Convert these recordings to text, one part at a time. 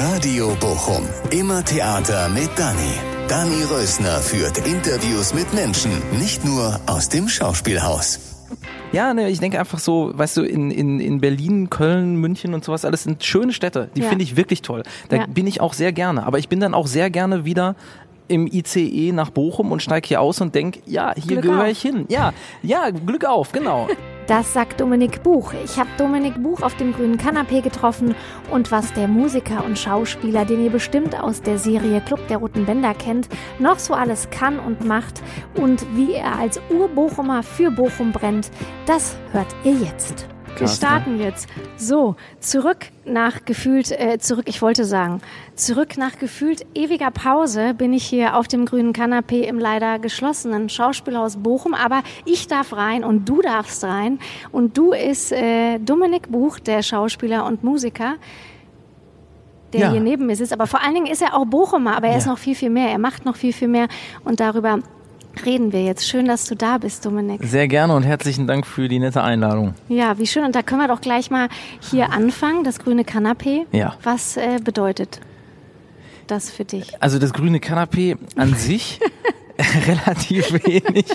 Radio Bochum. Immer Theater mit Dani. Dani Rösner führt Interviews mit Menschen, nicht nur aus dem Schauspielhaus. Ja, ne, ich denke einfach so, weißt du, in, in, in Berlin, Köln, München und sowas, alles sind schöne Städte. Die Ja. finde ich wirklich toll. Da Ja. bin ich auch sehr gerne. Aber ich bin dann auch sehr gerne wieder im ICE nach Bochum und steige hier aus und denke, ja, hier gehöre ich hin. Ja, ja, Glück auf, genau. Das sagt Dominik Buch. Ich habe Dominik Buch auf dem grünen Kanapee getroffen und was der Musiker und Schauspieler, den ihr bestimmt aus der Serie Club der Roten Bänder kennt, noch so alles kann und macht und wie er als Ur-Bochumer für Bochum brennt, das hört ihr jetzt. Wir ne? starten jetzt. So, zurück nach gefühlt, äh, zurück, ich wollte sagen, zurück nach gefühlt ewiger Pause bin ich hier auf dem grünen Kanapee im leider geschlossenen Schauspielhaus Bochum, aber ich darf rein und du darfst rein. Und du ist äh, Dominik Buch, der Schauspieler und Musiker, der Ja. hier neben mir sitzt. Aber vor allen Dingen ist er auch Bochumer, aber er ist Ja. noch viel, viel mehr. Er macht noch viel, viel mehr. Und darüber reden wir jetzt. Schön, dass du da bist, Dominik. Sehr gerne und herzlichen Dank für die nette Einladung. Ja, wie schön. Und da können wir doch gleich mal hier anfangen, das grüne Kanapee. Ja. Was äh, bedeutet das für dich? Also das grüne Kanapee an sich relativ wenig.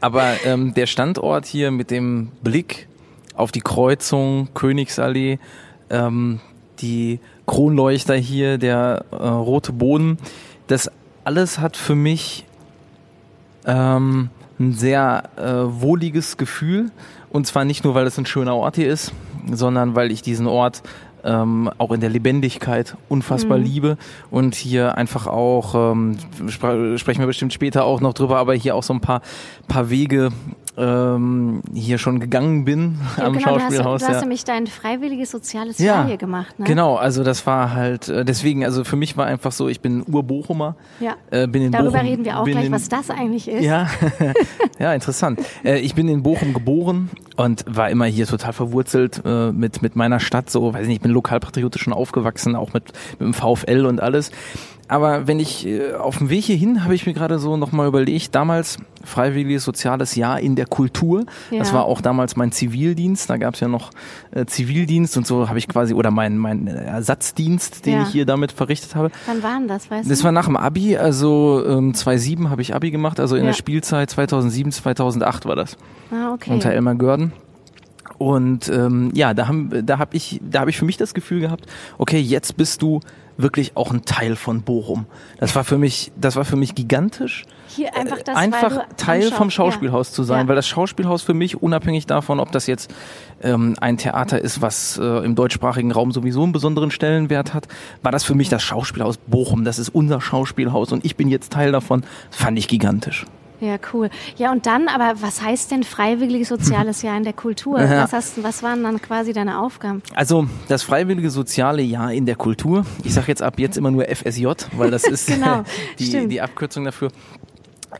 Aber ähm, der Standort hier mit dem Blick auf die Kreuzung Königsallee, ähm, die Kronleuchter hier, der äh, rote Boden, das alles hat für mich ähm, ein sehr äh, wohliges Gefühl. Und zwar nicht nur, weil es ein schöner Ort hier ist, sondern weil ich diesen Ort ähm, auch in der Lebendigkeit unfassbar liebe und hier einfach auch, ähm, spre sprechen wir bestimmt später auch noch drüber, aber hier auch so ein paar, paar Wege ähm, hier schon gegangen bin am genau, du hast, Schauspielhaus. du hast ja. nämlich dein freiwilliges soziales Ja, Jahr hier gemacht. Ne? Genau, also das war halt, äh, deswegen, also für mich war einfach so, ich bin Ur-Bochumer. Ja. Äh, bin in Darüber Bochum, reden wir auch bin gleich, in, was das eigentlich ist. Ja, ja, interessant. Äh, ich bin in Bochum geboren und war immer hier total verwurzelt äh, mit, mit meiner Stadt, so, weiß ich nicht, ich bin lokalpatriotisch schon aufgewachsen, auch mit, mit dem VfL und alles. Aber wenn ich äh, auf dem Weg hierhin, habe ich mir gerade so nochmal überlegt, damals freiwilliges soziales Jahr in der Kultur. Das Ja. war auch damals mein Zivildienst. Da gab es ja noch äh, Zivildienst und so habe ich quasi, oder mein, mein Ersatzdienst, den Ja. ich hier damit verrichtet habe. Wann war denn das, weißt Das du? war nach dem Abi, also ähm, 2007 habe ich Abi gemacht, also in Ja. der Spielzeit 2007, 2008 war das ah, okay. unter Elmar Görden. Und ähm, ja, da haben, da habe ich, da habe ich für mich das Gefühl gehabt, okay, jetzt bist du wirklich auch ein Teil von Bochum. Das war für mich, das war für mich gigantisch, Hier einfach das, einfach Teil Schau- vom Schauspielhaus ja. zu sein, Ja. weil das Schauspielhaus für mich unabhängig davon, ob das jetzt ähm, ein Theater ist, was äh, im deutschsprachigen Raum sowieso einen besonderen Stellenwert hat, war das für mich das Schauspielhaus Bochum. Das ist unser Schauspielhaus und ich bin jetzt Teil davon. Das fand ich gigantisch. Ja, cool. Ja, und dann, aber was heißt denn freiwilliges soziales Jahr in der Kultur? Ja. Was, hast, was waren dann quasi deine Aufgaben? Also das freiwillige soziale Jahr in der Kultur. Ich sage jetzt ab jetzt immer nur FSJ, weil das ist Genau, die, die Abkürzung dafür.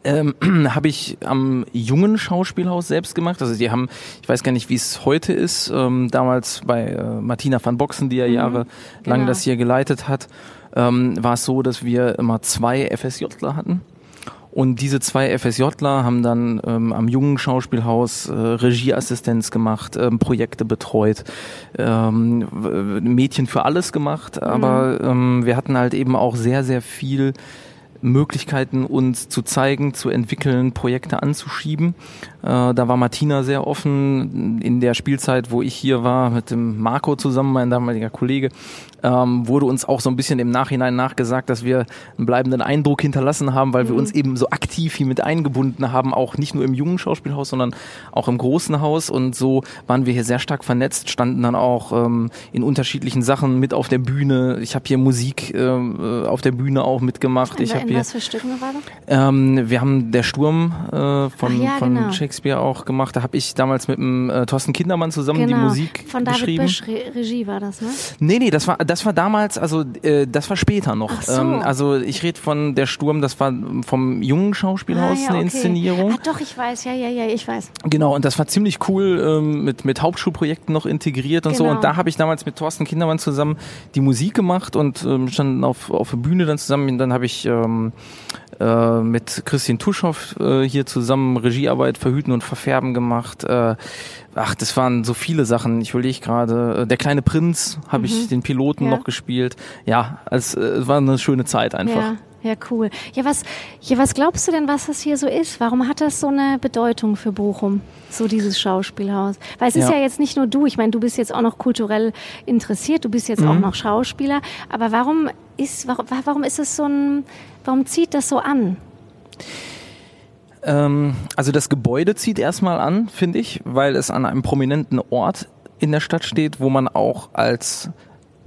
Ähm, habe ich am jungen Schauspielhaus selbst gemacht. Also die haben, ich weiß gar nicht, wie es heute ist, ähm, damals bei äh, Martina van Boxen, die ja jahrelang genau. das hier geleitet hat, ähm, war es so, dass wir immer zwei FSJler hatten. Und diese zwei FSJler haben dann ähm, am jungen Schauspielhaus äh, Regieassistenz gemacht, ähm, Projekte betreut, ähm, Mädchen für alles gemacht, aber ähm, wir hatten halt eben auch sehr, sehr viel Möglichkeiten, uns zu zeigen, zu entwickeln, Projekte anzuschieben. Äh, da war Martina sehr offen. In der Spielzeit, wo ich hier war, mit dem Marco zusammen, mein damaliger Kollege, ähm, wurde uns auch so ein bisschen im Nachhinein nachgesagt, dass wir einen bleibenden Eindruck hinterlassen haben, weil wir uns eben so aktiv hier mit eingebunden haben, auch nicht nur im jungen Schauspielhaus, sondern auch im großen Haus. Und so waren wir hier sehr stark vernetzt, standen dann auch ähm, in unterschiedlichen Sachen mit auf der Bühne. Ich habe hier Musik ähm, äh, auf der Bühne auch mitgemacht. Ich in, in hier was für Stücken war das? ähm, wir haben der Sturm äh, von, ja, von genau. Shakespeare auch gemacht. Da habe ich damals mit dem äh, Thorsten Kindermann zusammen die Genau. Musik Von David geschrieben. Büsch, Re Regie war das, ne? Nee, nee, das war das war damals, also äh, das war später noch. So. Ähm, also ich rede von der Sturm, das war vom jungen Schauspielhaus Ah, ja, eine okay. Inszenierung. Ah, doch, ich weiß, ja, ja, ja, ich weiß. Genau, und das war ziemlich cool ähm, mit, mit Hauptschulprojekten noch integriert und so. Genau. Und da habe ich damals mit Thorsten Kindermann zusammen die Musik gemacht und ähm, standen auf, auf der Bühne dann zusammen. Und dann habe ich ähm, äh, mit Christian Tuschow äh, hier zusammen Regiearbeit verhüten und verfärben gemacht. Äh, ach, das waren so viele Sachen. Ich überlege gerade, äh, der kleine Prinz habe ich den Piloten Mhm. Ja. noch gespielt. Ja, es, äh, es war eine schöne Zeit einfach. Ja, ja, cool. Ja, was, ja, was glaubst du denn, was das hier so ist? Warum hat das so eine Bedeutung für Bochum, so dieses Schauspielhaus? Weil es ist Ja. ja jetzt nicht nur du, ich meine, du bist jetzt auch noch kulturell interessiert, du bist jetzt auch Mhm. noch Schauspieler, aber warum ist, warum, warum ist es so ein, warum zieht das so an? Ähm, also das Gebäude zieht erstmal an, finde ich, weil es an einem prominenten Ort in der Stadt steht, wo man auch als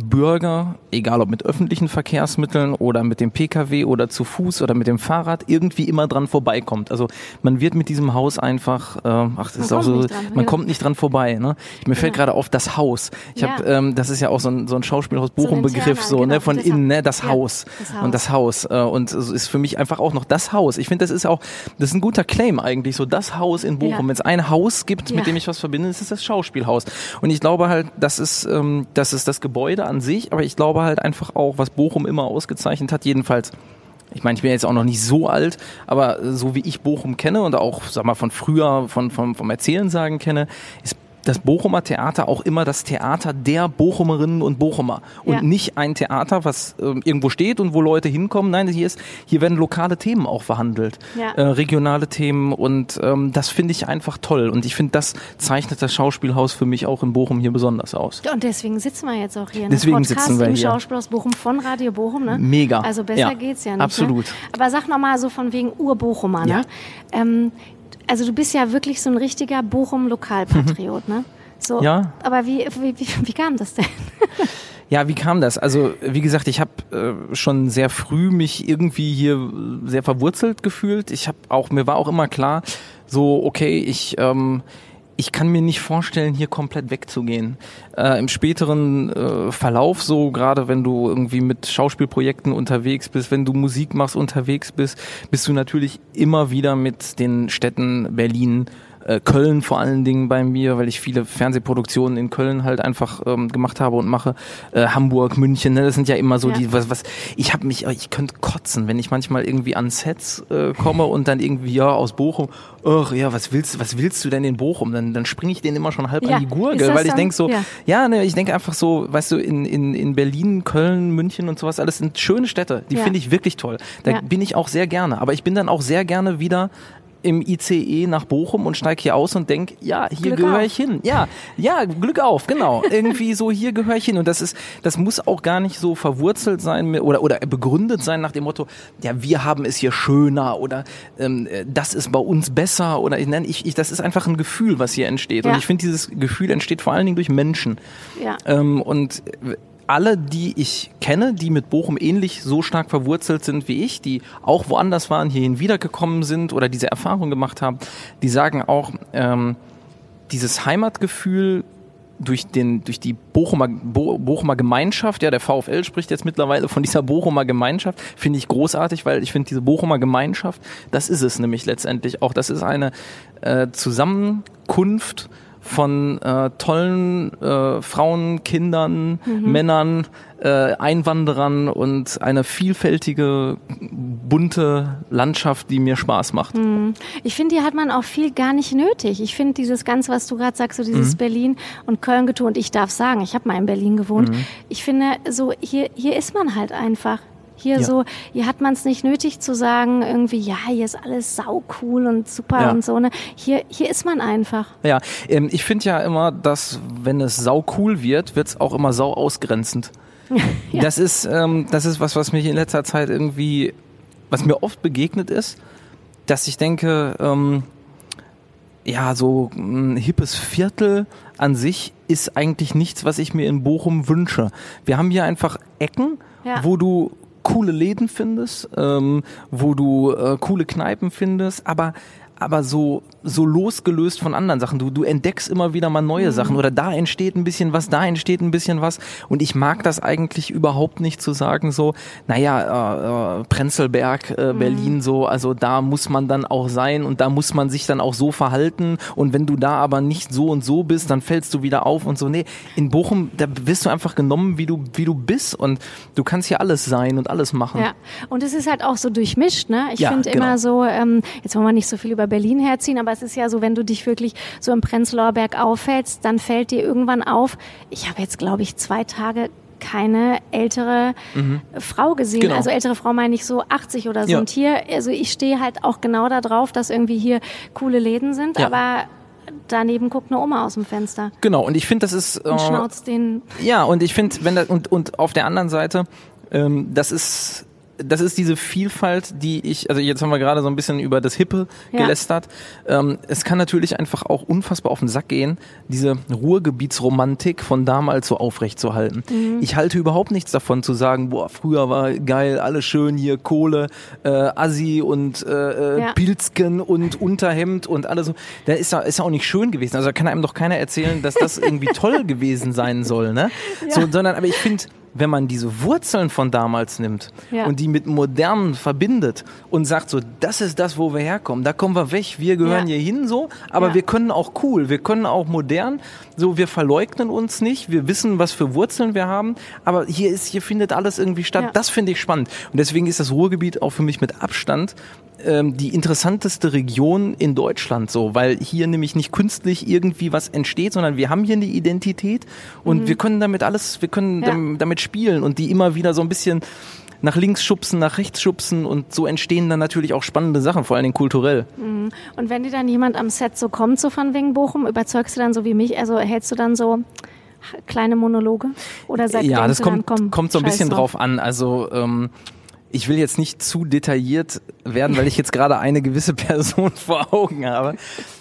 Bürger, egal ob mit öffentlichen Verkehrsmitteln oder mit dem Pkw oder zu Fuß oder mit dem Fahrrad, irgendwie immer dran vorbeikommt. Also man wird mit diesem Haus einfach, äh, ach, das Man ist auch so, dran, man ja. kommt nicht dran vorbei. Ne? Mir fällt Ja. gerade auf das Haus. Ich Ja. habe, ähm, das ist ja auch so ein, so ein Schauspielhaus So Bochum-Begriff, interner, so genau, ne, von innen, ne, das ja, Haus das Haus. und das Haus äh, und es ist für mich einfach auch noch das Haus. Ich finde, das ist auch, das ist ein guter Claim eigentlich, so das Haus in Bochum. Wenn es ein Haus gibt, mit dem ich was verbinde, ist es das Schauspielhaus. Und ich glaube halt, das ist, ähm, das ist das Gebäude an sich, aber ich glaube halt einfach auch, was Bochum immer ausgezeichnet hat, jedenfalls. Ich meine, ich bin jetzt auch noch nicht so alt, aber so wie ich Bochum kenne und auch, sag mal, von früher, von, vom, vom Erzählen sagen kenne, ist das Bochumer Theater auch immer das Theater der Bochumerinnen und Bochumer und Ja. nicht ein Theater, was ähm, irgendwo steht und wo Leute hinkommen. Nein, hier ist, hier werden lokale Themen auch verhandelt, Ja. äh, regionale Themen und ähm, das finde ich einfach toll und ich finde, das zeichnet das Schauspielhaus für mich auch in Bochum hier besonders aus. Und deswegen sitzen wir jetzt auch hier. Ne? Deswegen Podcast sitzen wir im hier. Schauspielhaus Bochum von Radio Bochum, ne? Mega. Also besser Ja, geht's ja nicht. absolut. Ne? Aber sag nochmal so von wegen Ur-Bochumer, ne? Ähm, also du bist ja wirklich so ein richtiger Bochum-Lokalpatriot, ne? So, Ja. Aber wie, wie, wie, wie kam das denn? Ja, wie kam das? Also, wie gesagt, ich habe äh, schon sehr früh mich irgendwie hier äh, sehr verwurzelt gefühlt. Ich habe auch, mir war auch immer klar, so, okay, ich, ähm, ich kann mir nicht vorstellen, hier komplett wegzugehen. Äh, Im späteren äh, Verlauf, so gerade wenn du irgendwie mit Schauspielprojekten unterwegs bist, wenn du Musik machst, unterwegs bist, bist du natürlich immer wieder mit den Städten Berlin, äh, Köln vor allen Dingen bei mir, weil ich viele Fernsehproduktionen in Köln halt einfach ähm, gemacht habe und mache. Äh, Hamburg, München, ne, das sind ja immer so Ja. die, was, was, ich habe mich, ich könnte kotzen, wenn ich manchmal irgendwie an Sets äh, komme und dann irgendwie, ja, aus Bochum, ach ja, was willst, was willst du denn in Bochum? Dann, dann springe ich denen immer schon halb Ja, an die Gurgel, weil ich denk so, ja. ja, ne, ich denke einfach so, weißt du, in, in, in Berlin, Köln, München und sowas, alles sind schöne Städte, die finde ich wirklich toll. Da bin ich auch sehr gerne, aber ich bin dann auch sehr gerne wieder im ICE nach Bochum und steig hier aus und denk, ja, hier gehöre ich hin. Ja, ja, Glück auf, genau. Irgendwie so, hier gehöre ich hin. Und das ist, das muss auch gar nicht so verwurzelt sein oder, oder begründet sein nach dem Motto, ja, wir haben es hier schöner oder ähm, äh, das ist bei uns besser oder ich nenne, ich, ich, das ist einfach ein Gefühl, was hier entsteht. Ja. Und ich finde, dieses Gefühl entsteht vor allen Dingen durch Menschen. ja. Ähm, und alle, die ich kenne, die mit Bochum ähnlich so stark verwurzelt sind wie ich, die auch woanders waren, hierhin wiedergekommen sind oder diese Erfahrung gemacht haben, die sagen auch, ähm, dieses Heimatgefühl durch, den, durch die Bochumer, Bo, Bochumer Gemeinschaft, ja, der VfL spricht jetzt mittlerweile von dieser Bochumer Gemeinschaft, finde ich großartig, weil ich finde, diese Bochumer Gemeinschaft, das ist es nämlich letztendlich auch. Das ist eine äh, Zusammenkunft von äh, tollen äh, Frauen, Kindern, Männern, äh, Einwanderern und eine vielfältige, bunte Landschaft, die mir Spaß macht. Ich finde, die hat man auch viel gar nicht nötig. Ich finde dieses Ganze, was du gerade sagst, so Mhm. dieses Berlin und Köln getun. Und ich darf sagen, ich habe mal in Berlin gewohnt. Mhm. Ich finde, so hier, hier ist man halt einfach. Hier Ja. so, hier hat man es nicht nötig zu sagen, irgendwie, ja, hier ist alles sau cool und super Ja. und so. Ne? Hier, hier ist man einfach. Ja, ähm, ich finde ja immer, dass wenn es sau cool wird, wird es auch immer sau ausgrenzend. Ja. Das ist, ähm, das ist was, was mich in letzter Zeit irgendwie, was mir oft begegnet ist, dass ich denke, ähm, ja, so ein hippes Viertel an sich ist eigentlich nichts, was ich mir in Bochum wünsche. Wir haben hier einfach Ecken, Ja. wo du coole Läden findest, ähm, wo du äh, coole Kneipen findest, aber aber so so losgelöst von anderen Sachen. Du du entdeckst immer wieder mal neue Sachen oder da entsteht ein bisschen was, da entsteht ein bisschen was und ich mag das eigentlich überhaupt nicht zu sagen so, naja, äh, äh, Prenzlberg, äh, Berlin so, also da muss man dann auch sein und da muss man sich dann auch so verhalten und wenn du da aber nicht so und so bist, dann fällst du wieder auf und so. Nee, in Bochum, da wirst du einfach genommen, wie du wie du bist und du kannst hier alles sein und alles machen. Ja, und es ist halt auch so durchmischt, ne? Ich Ja, finde genau. immer so, ähm, jetzt wollen wir nicht so viel über Berlin herziehen, aber aber es ist ja so, wenn du dich wirklich so im Prenzlauer Berg aufhältst, dann fällt dir irgendwann auf, ich habe jetzt, glaube ich, zwei Tage keine ältere mhm. Frau gesehen. Genau. Also ältere Frau meine ich so 80 oder so. Ja. Und hier, also ich stehe halt auch genau da drauf, dass irgendwie hier coole Läden sind, ja. aber daneben guckt eine Oma aus dem Fenster. Genau, und ich finde, das ist. Äh, und schnauzt den. Ja, und ich finde, wenn das, und, und auf der anderen Seite, ähm, das ist das ist diese Vielfalt, die ich, also jetzt haben wir gerade so ein bisschen über das Hippe ja. gelästert. Ähm, es kann natürlich einfach auch unfassbar auf den Sack gehen, diese Ruhrgebietsromantik von damals so aufrechtzuerhalten. Mhm. Ich halte überhaupt nichts davon zu sagen, boah, früher war geil, alles schön hier, Kohle, äh, Assi und äh, äh ja. Pilzken und Unterhemd und alles so. Da ist ja, ist ja auch nicht schön gewesen. Also da kann einem doch keiner erzählen, dass das irgendwie toll gewesen sein soll, ne? Ja. So, sondern, aber ich finde, wenn man diese Wurzeln von damals nimmt ja. und die mit modernen verbindet und sagt so, das ist das, wo wir herkommen, da kommen wir weg, wir gehören ja. hier hin so, aber ja. wir können auch cool, wir können auch modern, so wir verleugnen uns nicht, wir wissen, was für Wurzeln wir haben, aber hier ist, hier findet alles irgendwie statt. Das finde ich spannend und deswegen ist das Ruhrgebiet auch für mich mit Abstand ähm, die interessanteste Region in Deutschland so, weil hier nämlich nicht künstlich irgendwie was entsteht, sondern wir haben hier eine Identität und mhm. wir können damit alles, wir können ja. damit spielen und die immer wieder so ein bisschen nach links schubsen, nach rechts schubsen und so entstehen dann natürlich auch spannende Sachen, vor allen Dingen kulturell. Mhm. Und wenn dir dann jemand am Set so kommt, so von wegen Bochum, überzeugst du dann so wie mich, also hältst du dann so kleine Monologe? Oder sagst ja, das kommt, dann, komm, kommt so ein bisschen drauf an. Also ähm, ich will jetzt nicht zu detailliert werden, weil ich jetzt gerade eine gewisse Person vor Augen habe.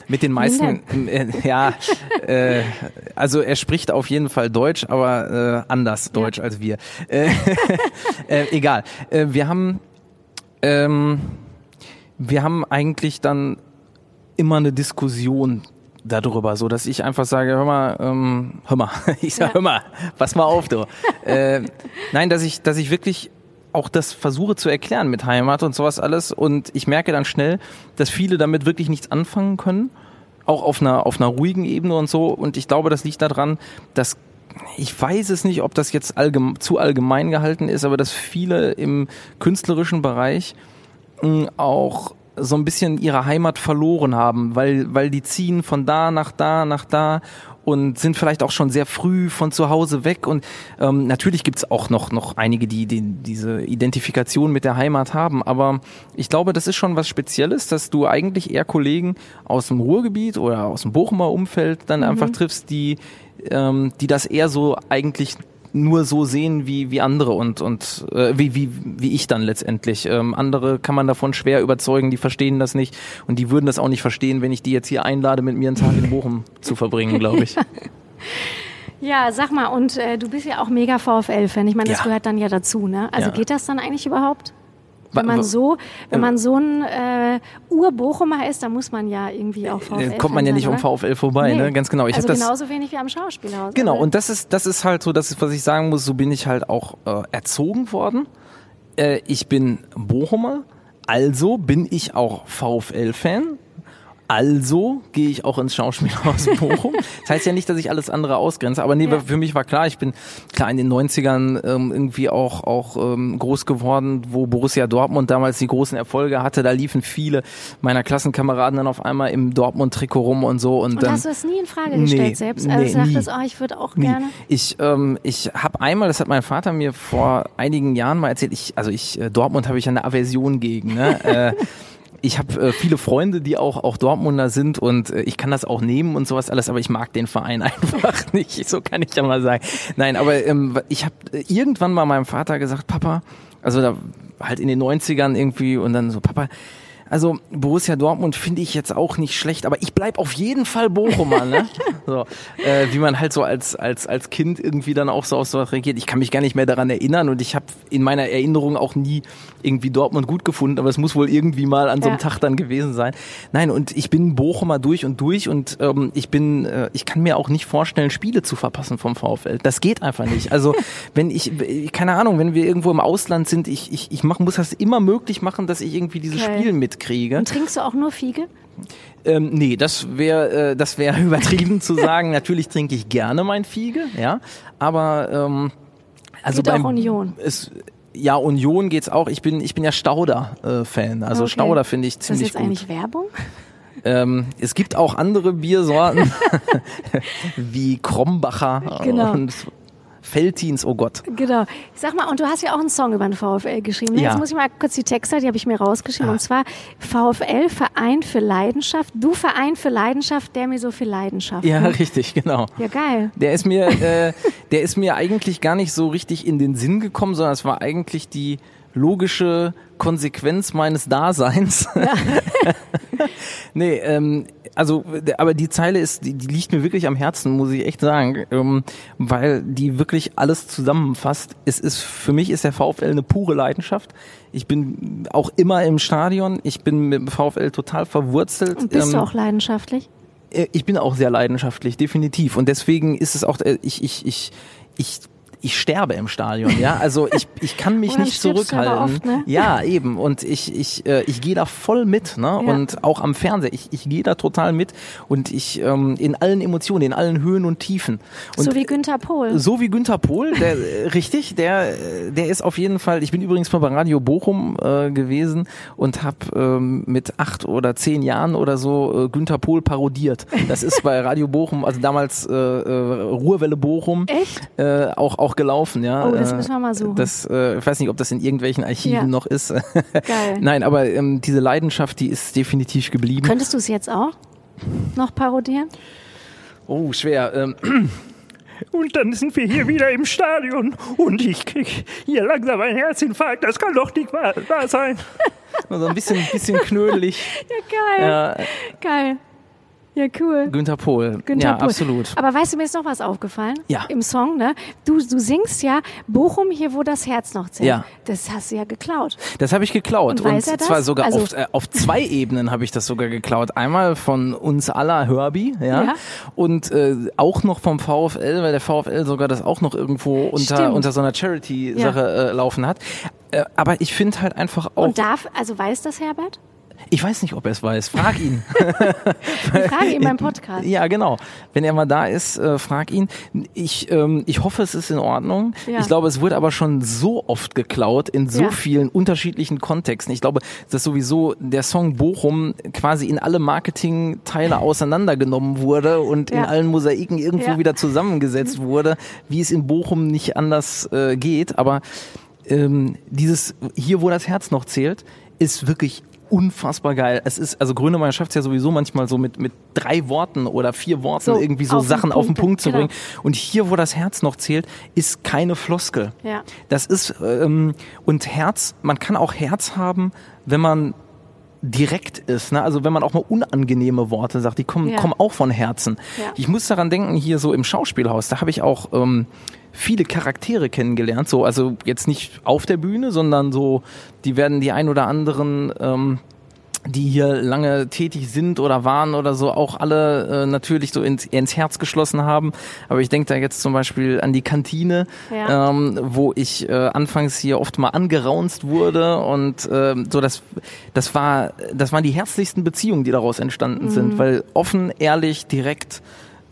Mit den meisten, äh, ja, äh, also er spricht auf jeden Fall Deutsch, aber äh, anders Deutsch ja. als wir. Äh, äh, egal. Äh, wir haben, ähm, wir haben eigentlich dann immer eine Diskussion darüber, so dass ich einfach sage, hör mal, ähm, hör mal, ich sag, ja. hör mal, pass mal auf, du. äh, nein, dass ich, dass ich wirklich auch das versuche zu erklären mit Heimat und sowas alles. Und ich merke dann schnell, dass viele damit wirklich nichts anfangen können. Auch auf einer, auf einer ruhigen Ebene und so. Und ich glaube, das liegt daran, dass ich weiß es nicht, ob das jetzt allgeme zu allgemein gehalten ist, aber dass viele im künstlerischen Bereich hm, auch so ein bisschen ihre Heimat verloren haben, weil, weil die ziehen von da nach da nach da und sind vielleicht auch schon sehr früh von zu Hause weg. Und ähm, natürlich gibt's auch noch, noch einige, die, die diese Identifikation mit der Heimat haben. Aber ich glaube, das ist schon was Spezielles, dass du eigentlich eher Kollegen aus dem Ruhrgebiet oder aus dem Bochumer Umfeld dann mhm. einfach triffst, die, ähm, die das eher so eigentlich nur so sehen wie, wie andere und, und äh, wie, wie, wie ich dann letztendlich. Ähm, andere kann man davon schwer überzeugen, die verstehen das nicht und die würden das auch nicht verstehen, wenn ich die jetzt hier einlade, mit mir einen Tag in Bochum zu verbringen, glaube ich. Ja, sag mal, und äh, du bist ja auch mega VfL-Fan. Ich meine, das ja. gehört dann ja dazu, ne? Also ja. geht das dann eigentlich überhaupt? Wenn man so, wenn man so ein äh, Ur-Bochumer ist, dann muss man ja irgendwie auch VfL. Äh, kommt man ja nicht sein, um VfL vorbei, nee. ne? Ganz genau. Ich also genauso wenig wie am Schauspielhaus. Genau. Oder? Und das ist, das ist halt so, das ist, was ich sagen muss. So bin ich halt auch äh, erzogen worden. Äh, ich bin Bochumer, also bin ich auch VfL-Fan. Also gehe ich auch ins Schauspielhaus Bochum. Das heißt ja nicht, dass ich alles andere ausgrenze, aber nee, ja. für mich war klar, ich bin klar in den 90ern ähm, irgendwie auch, auch ähm, groß geworden, wo Borussia Dortmund damals die großen Erfolge hatte. Da liefen viele meiner Klassenkameraden dann auf einmal im Dortmund-Trikot rum und so. Und, und ähm, hast du das nie in Frage gestellt nee, selbst? Also nee, sagtest, oh, ich würde auch nie. gerne. Ich, ähm, ich habe einmal, das hat mein Vater mir vor einigen Jahren mal erzählt, ich, also ich, äh, Dortmund habe ich eine Aversion gegen. Ne? äh, ich habe äh, viele Freunde, die auch auch Dortmunder sind und äh, ich kann das auch nehmen und sowas alles, aber ich mag den Verein einfach nicht. So kann ich ja mal sagen. Nein, aber ähm, ich habe äh, irgendwann mal meinem Vater gesagt, Papa, also da halt in den 90ern irgendwie und dann so, Papa, also Borussia Dortmund finde ich jetzt auch nicht schlecht, aber ich bleib auf jeden Fall Bochumer, ne? so, äh, wie man halt so als als als Kind irgendwie dann auch so auf sowas reagiert. Ich kann mich gar nicht mehr daran erinnern und ich habe in meiner Erinnerung auch nie irgendwie Dortmund gut gefunden, aber es muss wohl irgendwie mal an so einem ja. Tag dann gewesen sein. Nein, und ich bin Bochumer durch und durch und ähm, ich bin, äh, ich kann mir auch nicht vorstellen, Spiele zu verpassen vom VfL. Das geht einfach nicht. Also wenn ich, keine Ahnung, wenn wir irgendwo im Ausland sind, ich ich ich mach, muss das immer möglich machen, dass ich irgendwie dieses okay. Spiel mit kriege. Und trinkst du auch nur Fiege? Ähm, nee, das wäre äh, das wäre übertrieben zu sagen. Natürlich trinke ich gerne mein Fiege, ja, aber ähm, also Geht beim auch Union. Es, ja, Union geht's auch. Ich bin ich bin ja Stauder äh, Fan. Also okay. Stauder finde ich ziemlich gut. Ist das jetzt gut. eigentlich Werbung? Ähm, es gibt auch andere Biersorten, wie Krombacher Genau. und Feltins, oh Gott. Genau. Sag mal, und du hast ja auch einen Song über den VfL geschrieben. Ne? Ja. Jetzt muss ich mal kurz die Texte, die habe ich mir rausgeschrieben. Und zwar VfL, Verein für Leidenschaft. Du Verein für Leidenschaft, der mir so viel Leidenschaft. Ja, ne? richtig, genau. Ja, geil. Der ist mir, äh, der ist mir eigentlich gar nicht so richtig in den Sinn gekommen, sondern es war eigentlich die logische Konsequenz meines Daseins. nee, ähm, also, aber die Zeile ist, die, die liegt mir wirklich am Herzen, muss ich echt sagen, ähm, weil die wirklich alles zusammenfasst. Es ist, für mich ist der VfL eine pure Leidenschaft. Ich bin auch immer im Stadion. Ich bin mit dem VfL total verwurzelt. Und bist Ähm, du auch leidenschaftlich? äh, ich bin auch sehr leidenschaftlich, definitiv. Und deswegen ist es auch, äh, ich, ich, ich, ich, ich sterbe im Stadion, ja. Also ich, ich kann mich nicht zurückhalten. oft, ne? Ja, eben. Und ich, ich, äh, ich gehe da voll mit, ne? Ja. Und auch am Fernseher. Ich, ich gehe da total mit. Und ich ähm, in allen Emotionen, in allen Höhen und Tiefen. Und so wie Günther Pohl. so wie Günther Pohl, der äh, richtig, der äh, der ist auf jeden Fall. Ich bin übrigens mal bei Radio Bochum äh, gewesen und habe ähm, mit acht oder zehn Jahren oder so äh, Günther Pohl parodiert. Das ist bei Radio Bochum, also damals äh, äh, Ruhrwelle Bochum, Echt? äh, auch auch gelaufen, ja. Oh, das Äh, müssen wir mal suchen. Das, äh, ich weiß nicht, ob das in irgendwelchen Archiven Ja. noch ist. Geil. Nein, aber ähm, diese Leidenschaft, die ist definitiv geblieben. Könntest du es jetzt auch noch parodieren? Oh, schwer. Ähm, Und dann sind wir hier wieder im Stadion und ich krieg hier langsam einen Herzinfarkt. Das kann doch nicht wahr, wahr sein. so ein bisschen, bisschen knödelig. Ja, geil. Ja, Geil. Ja, cool. Günther Pohl. Günther ja, Pohl. absolut. Aber weißt du, mir ist noch was aufgefallen? Ja. Im Song, ne? Du, du singst ja Bochum hier, wo das Herz noch zählt. Ja. Das hast du ja geklaut. Das habe ich geklaut. Und das? zwar sogar Also- auf, äh, auf zwei Ebenen habe ich das sogar geklaut. Einmal von uns aller Herbie, ja. Ja. Und äh, auch noch vom VfL, weil der VfL sogar das auch noch irgendwo unter, Stimmt. unter so einer Charity-Sache äh, laufen hat. Äh, aber ich finde halt einfach auch. Und darf, also weiß das Herbert? Ich weiß nicht, ob er es weiß. Frag ihn. Wir fragen ihn beim Podcast. Ja, genau. Wenn er mal da ist, äh, frag ihn. Ich, ähm, ich hoffe, es ist in Ordnung. Ja. Ich glaube, es wird aber schon so oft geklaut in so Ja. vielen unterschiedlichen Kontexten. Ich glaube, dass sowieso der Song Bochum quasi in alle Marketingteile auseinandergenommen wurde und in Ja. allen Mosaiken irgendwo wieder zusammengesetzt wurde, wie es in Bochum nicht anders äh, geht. Aber ähm, dieses hier, wo das Herz noch zählt, ist wirklich unfassbar geil. Es ist, also Grönemeyer schafft es ja sowieso manchmal so mit, mit drei Worten oder vier Worten So, irgendwie so auf den Sachen auf den Punkt, Punkt zu genau. bringen. Und hier, wo das Herz noch zählt, ist keine Floskel. Ja. Das ist, ähm, und Herz, man kann auch Herz haben, wenn man direkt ist, ne? also wenn man auch mal unangenehme Worte sagt, die kommen, Ja. kommen auch von Herzen. Ja. Ich muss daran denken, hier so im Schauspielhaus, da habe ich auch ähm, viele Charaktere kennengelernt, so also jetzt nicht auf der Bühne, sondern so, die werden die ein oder anderen ähm, die hier lange tätig sind oder waren oder so, auch alle äh, natürlich so ins, ins Herz geschlossen haben. Aber ich denke da jetzt zum Beispiel an die Kantine, Ja. ähm, wo ich äh, anfangs hier oft mal angeraunzt wurde und ähm, so das, das war, das waren die herzlichsten Beziehungen, die daraus entstanden Mhm. sind, weil offen, ehrlich, direkt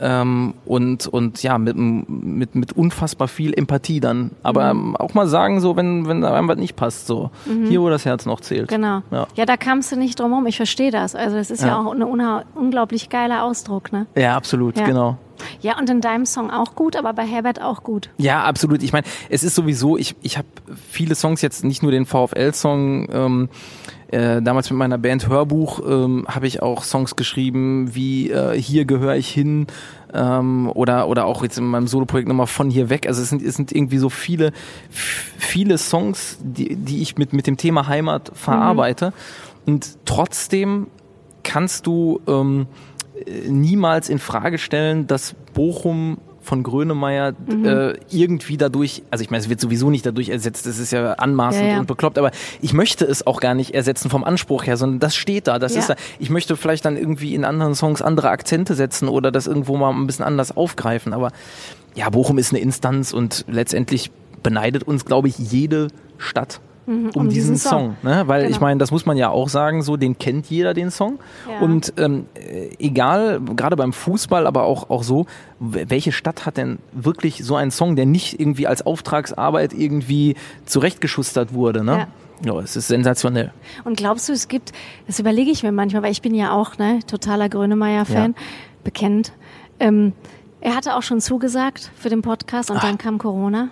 ähm, und und ja mit mit mit unfassbar viel Empathie dann, aber Mhm. ähm, auch mal sagen so, wenn wenn da einem was nicht passt, so hier wo das Herz noch zählt. Genau. Ja. Ja, da kamst du nicht drum rum. Ich verstehe das. Also das ist ja, Ja. auch ein unglaublich geiler Ausdruck, ne? Ja, absolut, Ja. genau. Ja, und in deinem Song auch gut, aber bei Herbert auch gut. Ja, absolut. Ich meine, es ist sowieso, ich, ich habe viele Songs jetzt, nicht nur den VfL-Song, ähm, äh, damals mit meiner Band Hörbuch ähm, habe ich auch Songs geschrieben, wie äh, Hier gehöre ich hin ähm, oder, oder auch jetzt in meinem Soloprojekt nochmal von hier weg. Also es sind, es sind irgendwie so viele, viele Songs, die, die ich mit, mit dem Thema Heimat verarbeite. Und trotzdem kannst du ähm, äh, niemals in Frage stellen, dass Bochum von Grönemeyer äh, irgendwie dadurch, also ich meine, es wird sowieso nicht dadurch ersetzt, das ist ja anmaßend Ja, ja. und bekloppt, aber ich möchte es auch gar nicht ersetzen vom Anspruch her, sondern das steht da, das Ja. ist da. Ich möchte vielleicht dann irgendwie in anderen Songs andere Akzente setzen oder das irgendwo mal ein bisschen anders aufgreifen, aber ja, Bochum ist eine Instanz und letztendlich beneidet uns, glaube ich, jede Stadt um, um diesen, diesen Song. Song. ne? Weil ich Genau. meine, das muss man ja auch sagen, so den kennt jeder den Song. Ja. Und ähm, äh, egal, gerade beim Fußball, aber auch, auch so, welche Stadt hat denn wirklich so einen Song, der nicht irgendwie als Auftragsarbeit irgendwie zurechtgeschustert wurde, ne? Ja, es ist sensationell. Und glaubst du, es gibt, das überlege ich mir manchmal, weil ich bin ja auch ne, totaler Grönemeyer-Fan, bekennt. Ähm, er hatte auch schon zugesagt für den Podcast und dann kam Corona.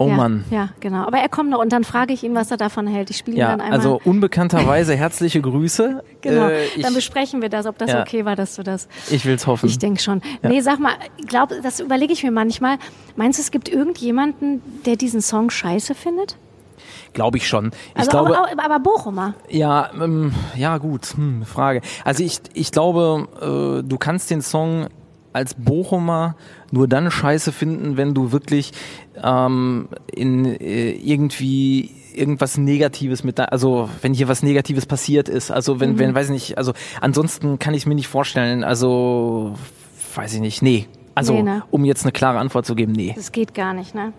Oh ja, Mann. Ja, genau. Aber er kommt noch und dann frage ich ihn, was er davon hält. Ich spiele Ja, dann einmal. also unbekannterweise herzliche Grüße. genau. Äh, ich, dann besprechen wir das, ob das Ja. okay war, dass du das. ich will's hoffen. Ich denke schon. Nee, sag mal, glaub, das überlege ich mir manchmal. Meinst du, es gibt irgendjemanden, der diesen Song scheiße findet? Glaube ich schon. Ich Also glaube, auch, auch, aber Bochumer. Ja, ähm, ja gut, hm, Frage. Also ich, ich glaube, äh, du kannst den Song als Bochumer nur dann scheiße finden, wenn du wirklich ähm, in äh, irgendwie irgendwas Negatives mit da, also wenn hier was Negatives passiert ist, also wenn, wenn, weiß ich nicht, also ansonsten kann ich es mir nicht vorstellen, also weiß ich nicht, nee. Also, Nee, ne? um jetzt eine klare Antwort zu geben, nee, Das geht gar nicht, ne?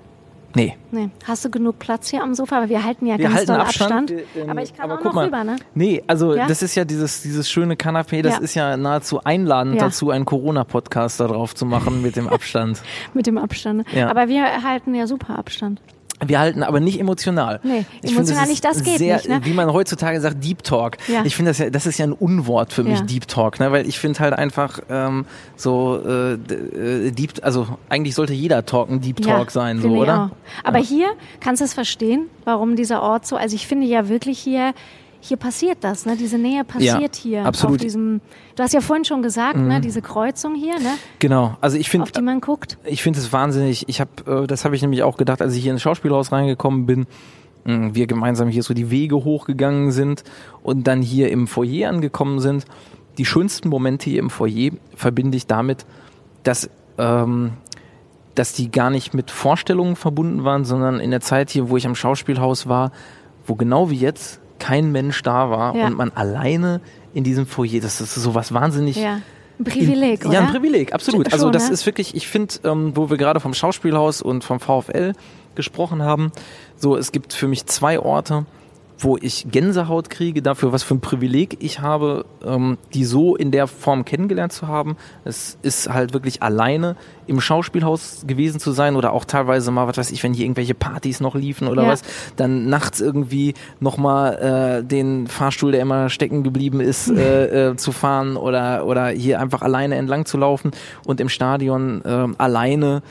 Nee. Nee. Hast du genug Platz hier am Sofa? Aber wir halten ja Wir ganz halten doll Abstand. Abstand. ähm, aber ich kann auch guck noch mal. rüber, ne? Nee, also Ja? das ist ja dieses, dieses schöne Kanapé, das Ja. ist ja nahezu einladend Ja. dazu, einen Corona-Podcast da drauf zu machen mit dem Abstand. Mit dem Abstand. Aber wir halten ja super Abstand. Wir halten aber nicht emotional. Nee, Ich emotional finde, nicht, das geht sehr, nicht, ne? Wie man heutzutage sagt, Deep Talk. Ja. Ich finde das ja, das ist ja ein Unwort für mich, Ja. Deep Talk, ne? weil ich finde halt einfach ähm, so äh, äh, Deep, also eigentlich sollte jeder Talk ein Deep Talk sein, so, oder? Auch. Aber hier kannst du es verstehen, warum dieser Ort so. Also ich finde ja wirklich hier. Hier passiert das, ne? Diese Nähe passiert hier. absolut. Mhm. Auf diesem, du hast ja vorhin schon gesagt, ne? Diese Kreuzung hier, ne? Genau. Also ich finde Auf die man guckt. Ich finde es wahnsinnig. Ich habe, äh, das habe ich nämlich auch gedacht, als ich hier ins Schauspielhaus reingekommen bin. mh, Wir gemeinsam hier so die Wege hochgegangen sind und dann hier im Foyer angekommen sind. Die schönsten Momente hier im Foyer verbinde ich damit, dass ähm, dass die gar nicht mit Vorstellungen verbunden waren, sondern in der Zeit hier, wo ich am Schauspielhaus war, wo genau wie jetzt kein Mensch da war Ja. und man alleine in diesem Foyer, das ist so was wahnsinnig Ja. Ein Privileg, in, oder? Ja, ein Privileg, absolut. Schon, also das ne? ist wirklich, ich finde, ähm, wo wir gerade vom Schauspielhaus und vom VfL gesprochen haben, so es gibt für mich zwei Orte, wo ich Gänsehaut kriege dafür, was für ein Privileg ich habe, ähm, die so in der Form kennengelernt zu haben. Es ist halt wirklich alleine im Schauspielhaus gewesen zu sein oder auch teilweise mal, was weiß ich, wenn hier irgendwelche Partys noch liefen oder Ja. was, dann nachts irgendwie nochmal äh, den Fahrstuhl, der immer stecken geblieben ist, äh, äh, zu fahren oder, oder hier einfach alleine entlang zu laufen und im Stadion äh, alleine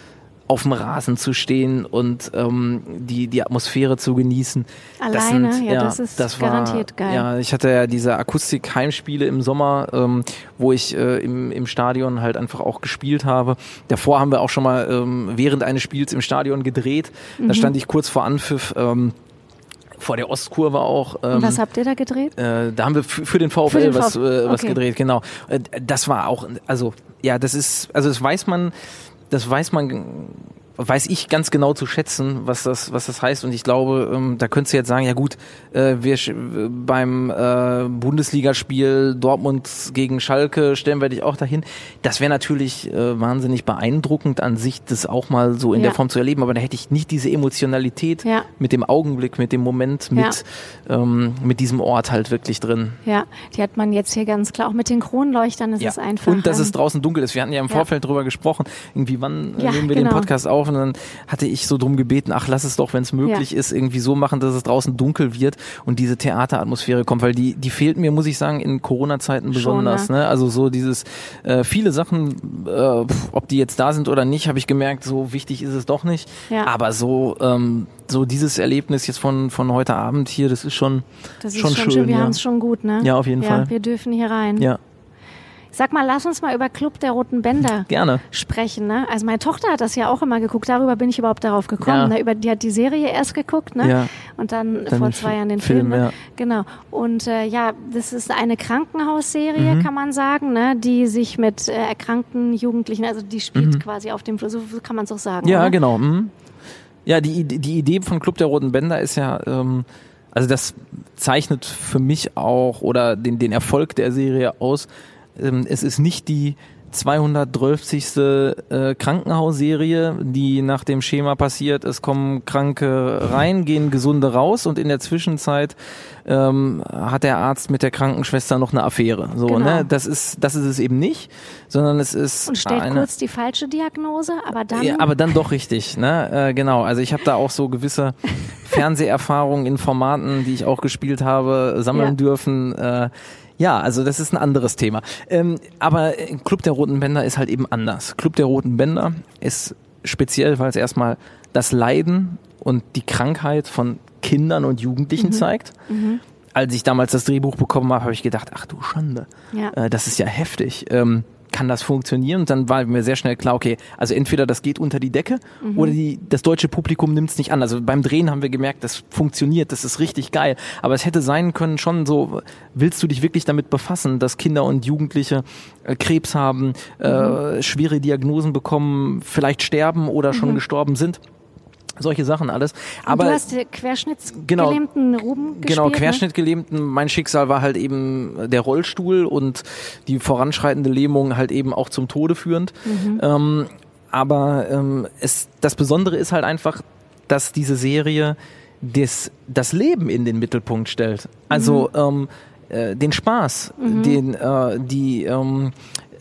auf dem Rasen zu stehen und ähm, die, die Atmosphäre zu genießen. Alleine? Ja, das ist war, garantiert geil. Ja, ich hatte ja diese Akustik-Heimspiele im Sommer, ähm, wo ich äh, im, im Stadion halt einfach auch gespielt habe. Davor haben wir auch schon mal ähm, während eines Spiels im Stadion gedreht. Mhm. Da stand ich kurz vor Anpfiff. Ähm, vor der Ostkurve auch. Ähm, was habt ihr da gedreht? äh, da haben wir für, den VfL Für den was, äh, was okay. gedreht, genau. Äh, das war auch, also ja, das ist, also das weiß man, das weiß man, weiß ich ganz genau zu schätzen, was das, was das heißt. Und ich glaube, ähm, da könntest du jetzt sagen, ja gut, äh, wir beim äh, Bundesligaspiel Dortmund gegen Schalke stellen wir dich auch dahin. Das wäre natürlich äh, wahnsinnig beeindruckend an sich, das auch mal so in Ja. der Form zu erleben. Aber da hätte ich nicht diese Emotionalität Ja. mit dem Augenblick, mit dem Moment, mit, ähm, mit diesem Ort halt wirklich drin. Ja, die hat man jetzt hier ganz klar. Auch mit den Kronleuchtern ist es einfach. Und dass es ähm, draußen dunkel ist. Wir hatten ja im. Vorfeld drüber gesprochen, irgendwie wann äh, nehmen wir genau. den Podcast auf und dann hatte ich so drum gebeten, ach lass es doch, wenn es möglich Ja. ist, irgendwie so machen, dass es draußen dunkel wird und diese Theateratmosphäre kommt, weil die, die fehlt mir, muss ich sagen, in Corona-Zeiten Schon, besonders. Ne? Also so dieses, äh, viele Sachen, äh, ob die jetzt da sind oder nicht, habe ich gemerkt, so wichtig ist es doch nicht. Ja. Aber so, ähm, so dieses Erlebnis jetzt von, von heute Abend hier, das ist schon, das ist schon, schön. Wir ja. haben es schon gut, ne? Ja, auf jeden ja, Fall. Wir dürfen hier rein. ja, Sag mal, lass uns mal über Club der Roten Bänder gerne. sprechen. Ne? Also meine Tochter hat das ja auch immer geguckt. Darüber bin ich überhaupt darauf gekommen. Ja. Ne? Über, die hat die Serie erst geguckt, ne? Ja. Und dann, Dann vor zwei Jahren den Film, Film. ne? ja. Genau. Und äh, ja, das ist eine Krankenhausserie, Mhm. kann man sagen, ne? die sich mit äh, erkrankten Jugendlichen, also die spielt Mhm. quasi auf dem Flur, so kann man es auch sagen. Ja, oder? genau. Mhm. Ja, die, die Idee von Club der Roten Bänder ist ja, ähm, also das zeichnet für mich auch oder den, den Erfolg der Serie aus. Ähm, es ist nicht die 212. Äh, Krankenhausserie, die nach dem Schema passiert, es kommen Kranke rein, gehen Gesunde raus und in der Zwischenzeit ähm, hat der Arzt mit der Krankenschwester noch eine Affäre. So, Genau. ne? Das ist, das ist es eben nicht, sondern es ist Und stellt eine, kurz die falsche Diagnose, aber dann. ja, aber dann doch richtig, ne? Äh, genau. Also ich habe da auch so gewisse Fernseherfahrungen in Formaten, die ich auch gespielt habe, sammeln Ja. dürfen. Äh, ja, also das ist ein anderes Thema. Ähm, aber Club der Roten Bänder ist halt eben anders. Club der Roten Bänder ist speziell, weil es erstmal das Leiden und die Krankheit von Kindern und Jugendlichen zeigt. Als ich damals das Drehbuch bekommen habe, habe ich gedacht, ach du Schande, Ja. äh, das ist ja heftig. Ähm, kann das funktionieren? Und dann war mir sehr schnell klar, okay, also entweder das geht unter die Decke oder die, das deutsche Publikum nimmt es nicht an. Also beim Drehen haben wir gemerkt, das funktioniert, das ist richtig geil. Aber es hätte sein können, schon so, willst du dich wirklich damit befassen, dass Kinder und Jugendliche äh, Krebs haben, äh, schwere Diagnosen bekommen, vielleicht sterben oder schon gestorben sind? Solche Sachen alles. Und Aber du hast den querschnittsgelähmten Ruben Genau, gespielt, ne? Querschnittgelähmten. Mein Schicksal war halt eben der Rollstuhl und die voranschreitende Lähmung halt eben auch zum Tode führend. Mhm. Ähm, aber ähm, es, das Besondere ist halt einfach, dass diese Serie das, das Leben in den Mittelpunkt stellt. Also ähm, äh, den Spaß, den äh, die ähm,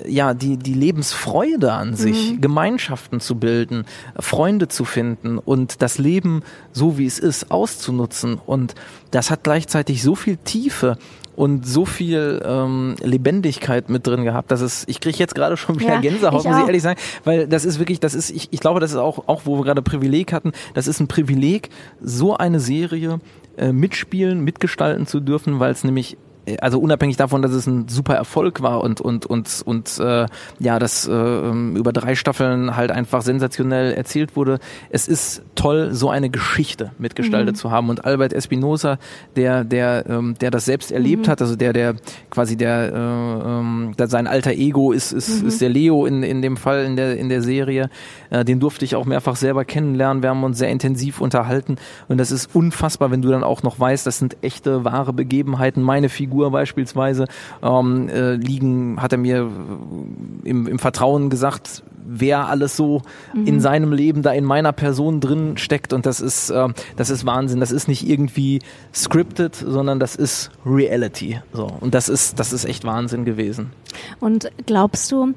ja die die Lebensfreude an sich, Gemeinschaften zu bilden, Freunde zu finden und das Leben so wie es ist auszunutzen. Und das hat gleichzeitig so viel Tiefe und so viel ähm, Lebendigkeit mit drin gehabt, dass es ich kriege jetzt gerade schon wieder Ja, Gänsehaut, muss ich ehrlich sagen, weil das ist wirklich, das ist, ich, ich glaube, das ist auch, auch wo wir gerade Privileg hatten, das ist ein Privileg, so eine Serie äh, mitspielen, mitgestalten zu dürfen, weil es nämlich also unabhängig davon, dass es ein super Erfolg war und und und und äh, ja, das äh, ähm, über drei Staffeln halt einfach sensationell erzählt wurde. Es ist toll, so eine Geschichte mitgestaltet zu haben und Albert Espinosa, der der ähm, der das selbst erlebt hat, also der der quasi der, äh, ähm, der sein alter Ego ist ist, ist der Leo in in dem Fall in der in der Serie. Äh, den durfte ich auch mehrfach selber kennenlernen. Wir haben uns sehr intensiv unterhalten und das ist unfassbar, wenn du dann auch noch weißt, das sind echte wahre Begebenheiten. Meine Figur beispielsweise ähm, äh, liegen, hat er mir äh, im, im Vertrauen gesagt, wer alles so in seinem Leben da in meiner Person drin steckt und das ist äh, das ist Wahnsinn. Das ist nicht irgendwie scripted, sondern das ist Reality. So und das ist das ist echt Wahnsinn gewesen. Und glaubst du,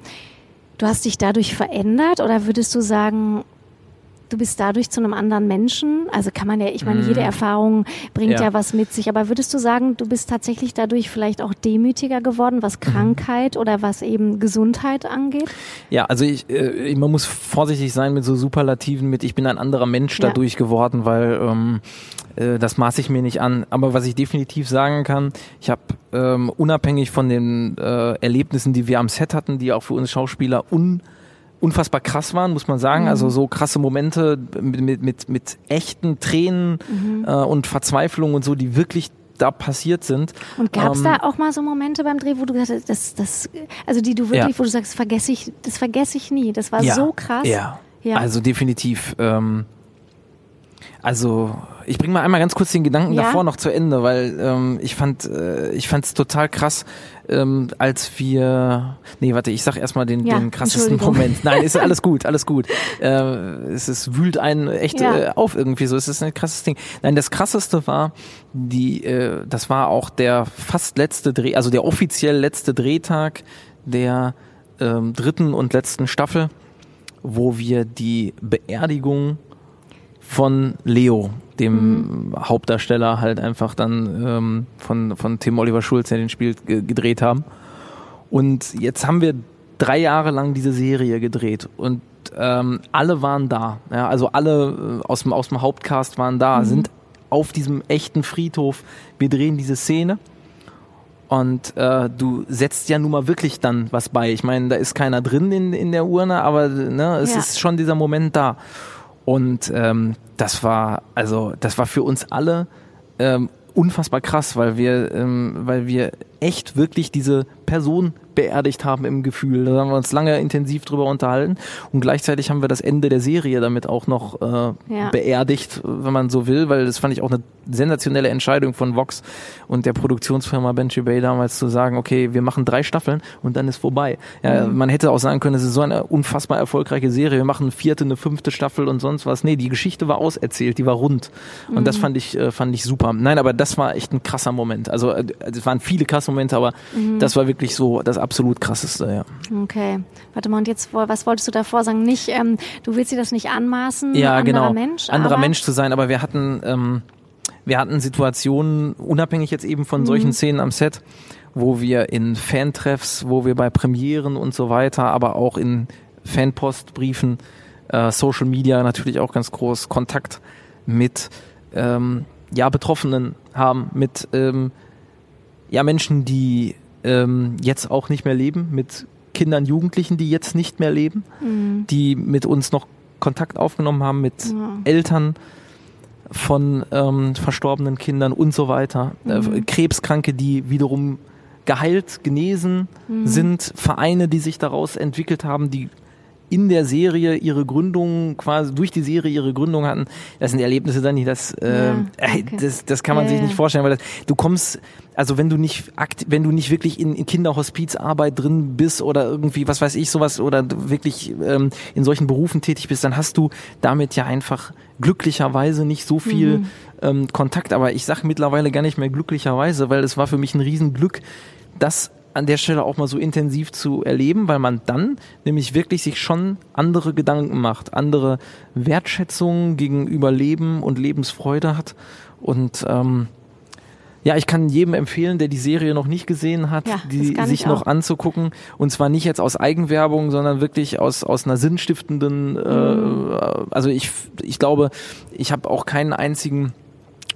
du hast dich dadurch verändert oder würdest du sagen, du bist dadurch zu einem anderen Menschen? Also kann man ja, ich meine, jede Erfahrung bringt ja. Ja. was mit sich, aber würdest du sagen, du bist tatsächlich dadurch vielleicht auch demütiger geworden, was Krankheit oder was eben Gesundheit angeht? Ja, also ich, äh, man muss vorsichtig sein mit so Superlativen mit ich bin ein anderer Mensch Ja. dadurch geworden, weil ähm, äh, das maße ich mir nicht an. Aber was ich definitiv sagen kann, ich habe ähm, unabhängig von den äh, Erlebnissen, die wir am Set hatten, die auch für uns Schauspieler un unfassbar krass waren, muss man sagen. Also so krasse Momente mit, mit, mit, mit echten Tränen äh, und Verzweiflung und so, die wirklich da passiert sind. Und gab es Ähm, da auch mal so Momente beim Dreh, wo du gesagt hast, das, das, also die du wirklich, Ja. wo du sagst, vergesse ich, das vergesse ich nie. Das war so krass. Ja. Ja. Also definitiv. Ähm, also ich bringe mal einmal ganz kurz den Gedanken Ja. davor noch zu Ende, weil ähm, ich fand äh, ich fand's total krass, ähm, als wir nee warte ich sag erstmal den, Ja, den krassesten. Moment. Nein, ist alles gut, alles gut. Äh, es ist, wühlt einen echt Ja. äh, auf irgendwie so. Es ist ein krasses Ding. Nein, das krasseste war die äh, das war auch der fast letzte Dreh, also der offiziell letzte Drehtag der ähm, dritten und letzten Staffel wo wir die Beerdigung von Leo, dem Hauptdarsteller, halt einfach dann ähm, von, von Tim Oliver Schulz, der den spielt, ge gedreht haben. Und jetzt haben wir drei Jahre lang diese Serie gedreht und ähm, alle waren da. Ja, also alle äh, aus dem, aus dem Hauptcast waren da, sind auf diesem echten Friedhof. Wir drehen diese Szene. Und äh, du setzt ja nun mal wirklich dann was bei. Ich meine, da ist keiner drin in, in der Urne, aber ne, es Ja. ist schon dieser Moment da. Und ähm, das war, also das war für uns alle ähm, unfassbar krass, weil wir, ähm, weil wir echt wirklich diese Person beerdigt haben im Gefühl. Da haben wir uns lange intensiv drüber unterhalten und gleichzeitig haben wir das Ende der Serie damit auch noch äh, Ja. beerdigt, wenn man so will, weil das fand ich auch eine sensationelle Entscheidung von Vox und der Produktionsfirma Benji Bay damals zu sagen, okay, wir machen drei Staffeln und dann ist vorbei. Ja, Man hätte auch sagen können, es ist so eine unfassbar erfolgreiche Serie, wir machen eine vierte, eine fünfte Staffel und sonst was. Nee, die Geschichte war auserzählt, die war rund und das fand ich äh, fand ich super. Nein, aber das war echt ein krasser Moment. Also äh, es waren viele krasse Momente, aber das war wirklich so das absolut krasseste, ja. Okay. Warte mal, und jetzt, was wolltest du davor sagen? Nicht, ähm, du willst dir das nicht anmaßen, ja, anderer genau. Mensch, anderer Mensch zu sein, aber wir hatten, ähm, wir hatten Situationen, unabhängig jetzt eben von Mhm. solchen Szenen am Set, wo wir in Fantreffs, wo wir bei Premieren und so weiter, aber auch in Fanpostbriefen, äh, Social Media natürlich auch ganz groß, Kontakt mit ähm, ja, Betroffenen haben, mit ähm, ja, Menschen, die ähm, jetzt auch nicht mehr leben, mit Kindern, Jugendlichen, die jetzt nicht mehr leben, die mit uns noch Kontakt aufgenommen haben, mit Eltern von ähm, verstorbenen Kindern und so weiter, äh, Krebskranke, die wiederum geheilt, genesen sind, Vereine, die sich daraus entwickelt haben, die in der Serie ihre Gründung quasi durch die Serie ihre Gründung hatten. Das sind Erlebnisse dann nicht, das, äh, Ja, okay. das, das kann man Ja, sich ja. nicht vorstellen, weil das, du kommst, also wenn du nicht akt, wenn du nicht wirklich in, in Kinderhospizarbeit drin bist oder irgendwie, was weiß ich, sowas oder du wirklich ähm, in solchen Berufen tätig bist, dann hast du damit ja einfach glücklicherweise nicht so viel Mhm. ähm, Kontakt. Aber ich sage mittlerweile gar nicht mehr glücklicherweise, weil es war für mich ein Riesenglück, das an der Stelle auch mal so intensiv zu erleben, weil man dann nämlich wirklich sich schon andere Gedanken macht, andere Wertschätzung gegenüber Leben und Lebensfreude hat. Und ähm, ja, ich kann jedem empfehlen, der die Serie noch nicht gesehen hat, Ja, die sich ich noch anzugucken. Und zwar nicht jetzt aus Eigenwerbung, sondern wirklich aus, aus einer sinnstiftenden, Mhm. äh, also ich, ich glaube, ich habe auch keinen einzigen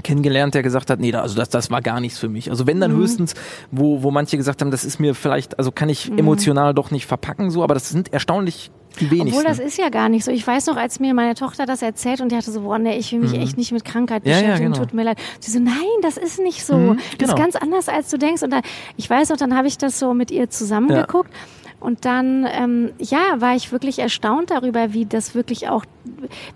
kennengelernt, der gesagt hat, nee, da- also das, das war gar nichts für mich. Also wenn dann Mhm. höchstens, wo, wo manche gesagt haben, das ist mir vielleicht, also kann ich Mhm. emotional doch nicht verpacken, so, aber das sind erstaunlich wenigsten. Obwohl das ist ja gar nicht so. Ich weiß noch, als mir meine Tochter das erzählt und die hatte so, boah, nee, ich will mich echt nicht mit Krankheit Mhm. Ja, ja, beschäftigen, genau. tut mir leid. Sie so, nein, das ist nicht so. Mhm, Das genau. ist ganz anders, als du denkst. Und da, ich weiß noch, dann habe ich das so mit ihr zusammengeguckt. Und dann, ähm, ja, war ich wirklich erstaunt darüber, wie das wirklich auch,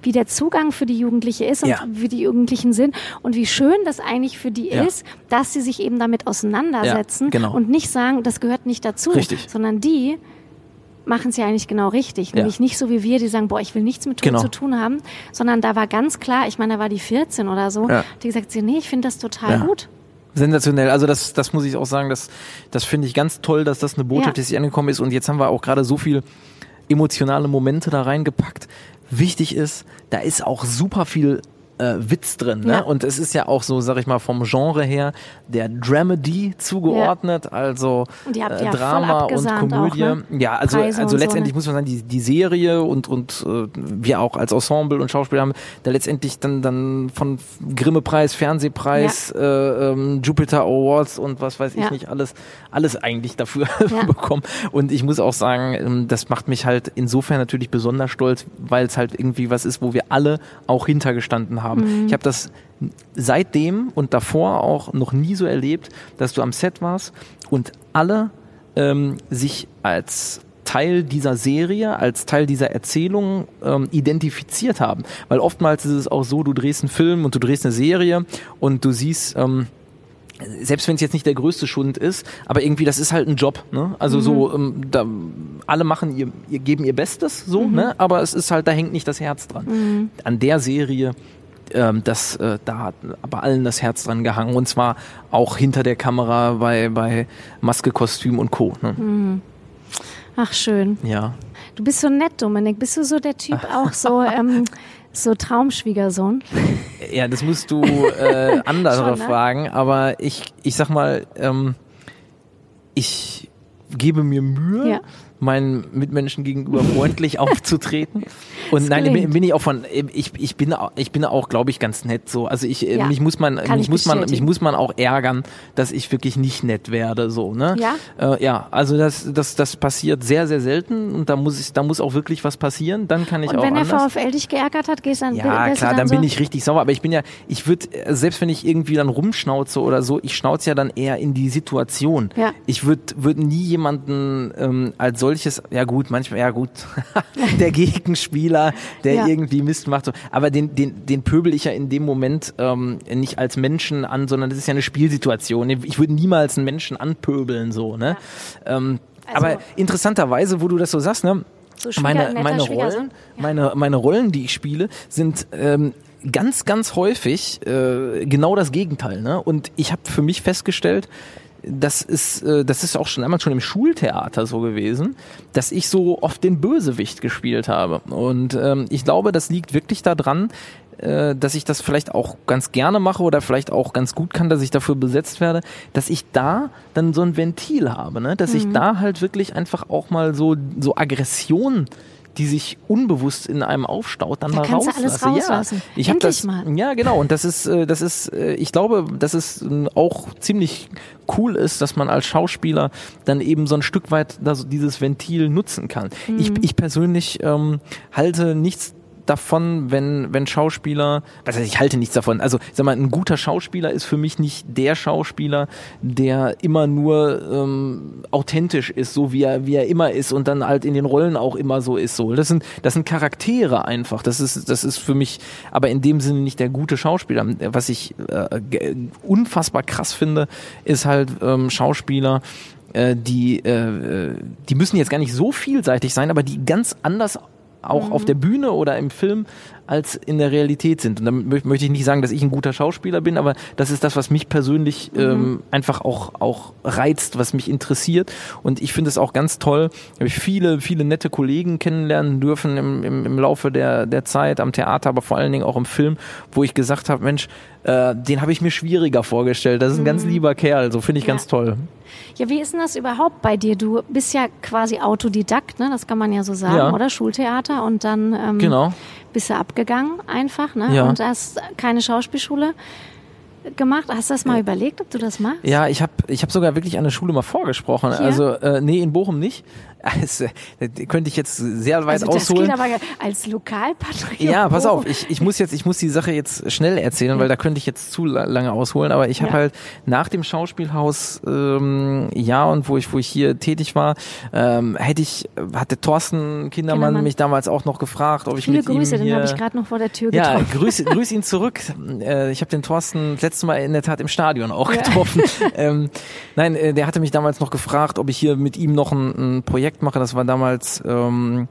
wie der Zugang für die Jugendliche ist und Ja. wie die Jugendlichen sind und wie schön das eigentlich für die Ja. ist, dass sie sich eben damit auseinandersetzen Ja, genau. und nicht sagen, das gehört nicht dazu, Richtig. sondern die machen es ja eigentlich genau richtig. Ja. Nämlich nicht so wie wir, die sagen, boah, ich will nichts mit Tod Genau. zu tun haben, sondern da war ganz klar, ich meine, da war die 14 oder so, Ja. die gesagt, sie, nee, ich finde das total Ja. gut. Sensationell. Also das, das muss ich auch sagen, das, das finde ich ganz toll, dass das eine Botschaft Ja. ist, die angekommen ist. Und jetzt haben wir auch gerade so viel emotionale Momente da reingepackt. Wichtig ist, da ist auch super viel äh, Witz drin. Ne? Ja. Und es ist ja auch so, sag ich mal, vom Genre her der Dramedy zugeordnet, also die habt äh, ja Drama und Komödie. auch, ne? Ja, also, Preise also und so, letztendlich ne? muss man sagen, die, die Serie und, und äh, wir auch als Ensemble und Schauspieler haben da letztendlich dann, dann von Grimme-Preis, Fernsehpreis, äh, ähm, Jupiter Awards und was weiß ich Ja. nicht, alles, alles eigentlich dafür Ja. bekommen. Und ich muss auch sagen, ähm, das macht mich halt insofern natürlich besonders stolz, weil es halt irgendwie was ist, wo wir alle auch hintergestanden haben. Mhm. Ich habe das seitdem und davor auch noch nie so erlebt, dass du am Set warst und alle ähm, sich als Teil dieser Serie, als Teil dieser Erzählung ähm, identifiziert haben. Weil oftmals ist es auch so, du drehst einen Film und du drehst eine Serie und du siehst, ähm, selbst wenn es jetzt nicht der größte Schund ist, aber irgendwie das ist halt ein Job, ne? Also so ähm, da, alle machen ihr, ihr geben ihr Bestes so, ne? Aber es ist halt da hängt nicht das Herz dran. An der Serie ähm, das äh, da hat bei allen das Herz dran gehangen und zwar auch hinter der Kamera bei bei Maske, Kostüm und Co. Ne? Ach, schön. Ja. Du bist so nett, Dominik. Bist du so der Typ auch so, ähm, so Traumschwiegersohn? Ja, das musst du äh, andere Schon, ne? fragen, aber ich, ich sag mal, ähm, ich gebe mir Mühe, Ja. Meinen Mitmenschen gegenüber freundlich aufzutreten. Und nein, bin, bin ich auch von, ich, ich bin, ich bin auch, glaube ich, ganz nett so. Also ich, äh, Ja, mich muss man, kann mich ich muss man, mich muss man auch ärgern, dass ich wirklich nicht nett werde, so, ne? Ja? Äh, ja, also das, das, das passiert sehr, sehr selten und da muss ich, da muss auch wirklich was passieren, dann kann ich Und auch wenn der anders. VfL dich geärgert hat, gehst dann Ja, klar, dann so, bin ich richtig sauer. Aber ich bin ja, ich würde, selbst wenn ich irgendwie dann rumschnauze oder so, ich schnauze ja dann eher in die Situation. Ja. Ich würde würd nie jemanden ähm, als solches, ja gut, manchmal, ja gut, der Gegenspieler, der Ja. irgendwie Mist macht. So. Aber den, den, den pöbel ich ja in dem Moment ähm, nicht als Menschen an, sondern das ist ja eine Spielsituation. Ich würde niemals einen Menschen anpöbeln, so, ne? Ähm, Also- aber interessanterweise, wo du das so sagst, ne? So meine, meine. Rollen, meine, meine Rollen, die ich spiele, sind ähm, ganz, ganz häufig äh, genau das Gegenteil. Ne? Und ich habe für mich festgestellt, das ist, äh, das ist auch schon einmal schon im Schultheater so gewesen, dass ich so oft den Bösewicht gespielt habe. Und ähm, ich glaube, das liegt wirklich daran, äh, dass ich das vielleicht auch ganz gerne mache oder vielleicht auch ganz gut kann, dass ich dafür besetzt werde, dass ich da dann so ein Ventil habe, ne? dass Mhm. ich da halt wirklich einfach auch mal so, so Aggression die sich unbewusst in einem aufstaut, dann Da mal rauslasse. alles rauslassen. Ja, ich habe Endlich das, mal. ja genau, und das ist, äh, das ist, äh, ich glaube, dass es äh, auch ziemlich cool ist, dass man als Schauspieler dann eben so ein Stück weit das, dieses Ventil nutzen kann. Ich, Mhm. ich persönlich ähm, halte nichts davon, wenn, wenn Schauspieler, was heißt, ich halte nichts davon. Also, sag mal, ein guter Schauspieler ist für mich nicht der Schauspieler, der immer nur ähm, authentisch ist, so wie er, wie er immer ist und dann halt in den Rollen auch immer so ist. So, das sind, das sind Charaktere einfach. Das ist, das ist für mich, aber in dem Sinne nicht der gute Schauspieler. Was ich äh, unfassbar krass finde, ist halt ähm, Schauspieler, äh, die, äh, die müssen jetzt gar nicht so vielseitig sein, aber die ganz anders auch auf der Bühne oder im Film als in der Realität sind. Und damit mö- möchte ich nicht sagen, dass ich ein guter Schauspieler bin, aber das ist das, was mich persönlich ähm, einfach auch, auch reizt, was mich interessiert. Und ich finde es auch ganz toll, habe ich viele, viele nette Kollegen kennenlernen dürfen im, im, im Laufe der, der Zeit am Theater, aber vor allen Dingen auch im Film, wo ich gesagt habe, Mensch, äh, den habe ich mir schwieriger vorgestellt. Das ist ein ganz lieber Kerl, so finde ich Ja. ganz toll. Ja, wie ist denn das überhaupt bei dir? Du bist ja quasi Autodidakt, ne? Das kann man ja so sagen, Ja. oder? Schultheater und dann ähm, Genau. Bist du abgegangen einfach, ne? Ja. Und hast keine Schauspielschule gemacht. Hast du das mal überlegt, ob du das machst? Ja, ich habe ich hab sogar wirklich an der Schule mal vorgesprochen. Hier? Also, äh, nee, in Bochum nicht. Also, äh, könnte ich jetzt sehr weit also das ausholen. geht aber als Lokalpatriot. Ja, pass auf, ich, ich muss jetzt, ich muss die Sache jetzt schnell erzählen, weil da könnte ich jetzt zu la- lange ausholen. Aber ich habe Ja. halt nach dem Schauspielhaus ähm, ja und wo ich, wo ich hier tätig war, ähm, hätte ich, hatte Thorsten Kindermann, Kindermann. mich damals auch noch gefragt, ob ich Viele mit Grüße, ihm den hier, habe ich gerade noch vor der Tür ja, getroffen. grüß, grüß ihn zurück. Äh, ich habe den Thorsten das letzte Mal in der Tat im Stadion auch getroffen. ähm, nein, äh, der hatte mich damals noch gefragt, ob ich hier mit ihm noch ein, ein Projekt mache. Das war damals ähm,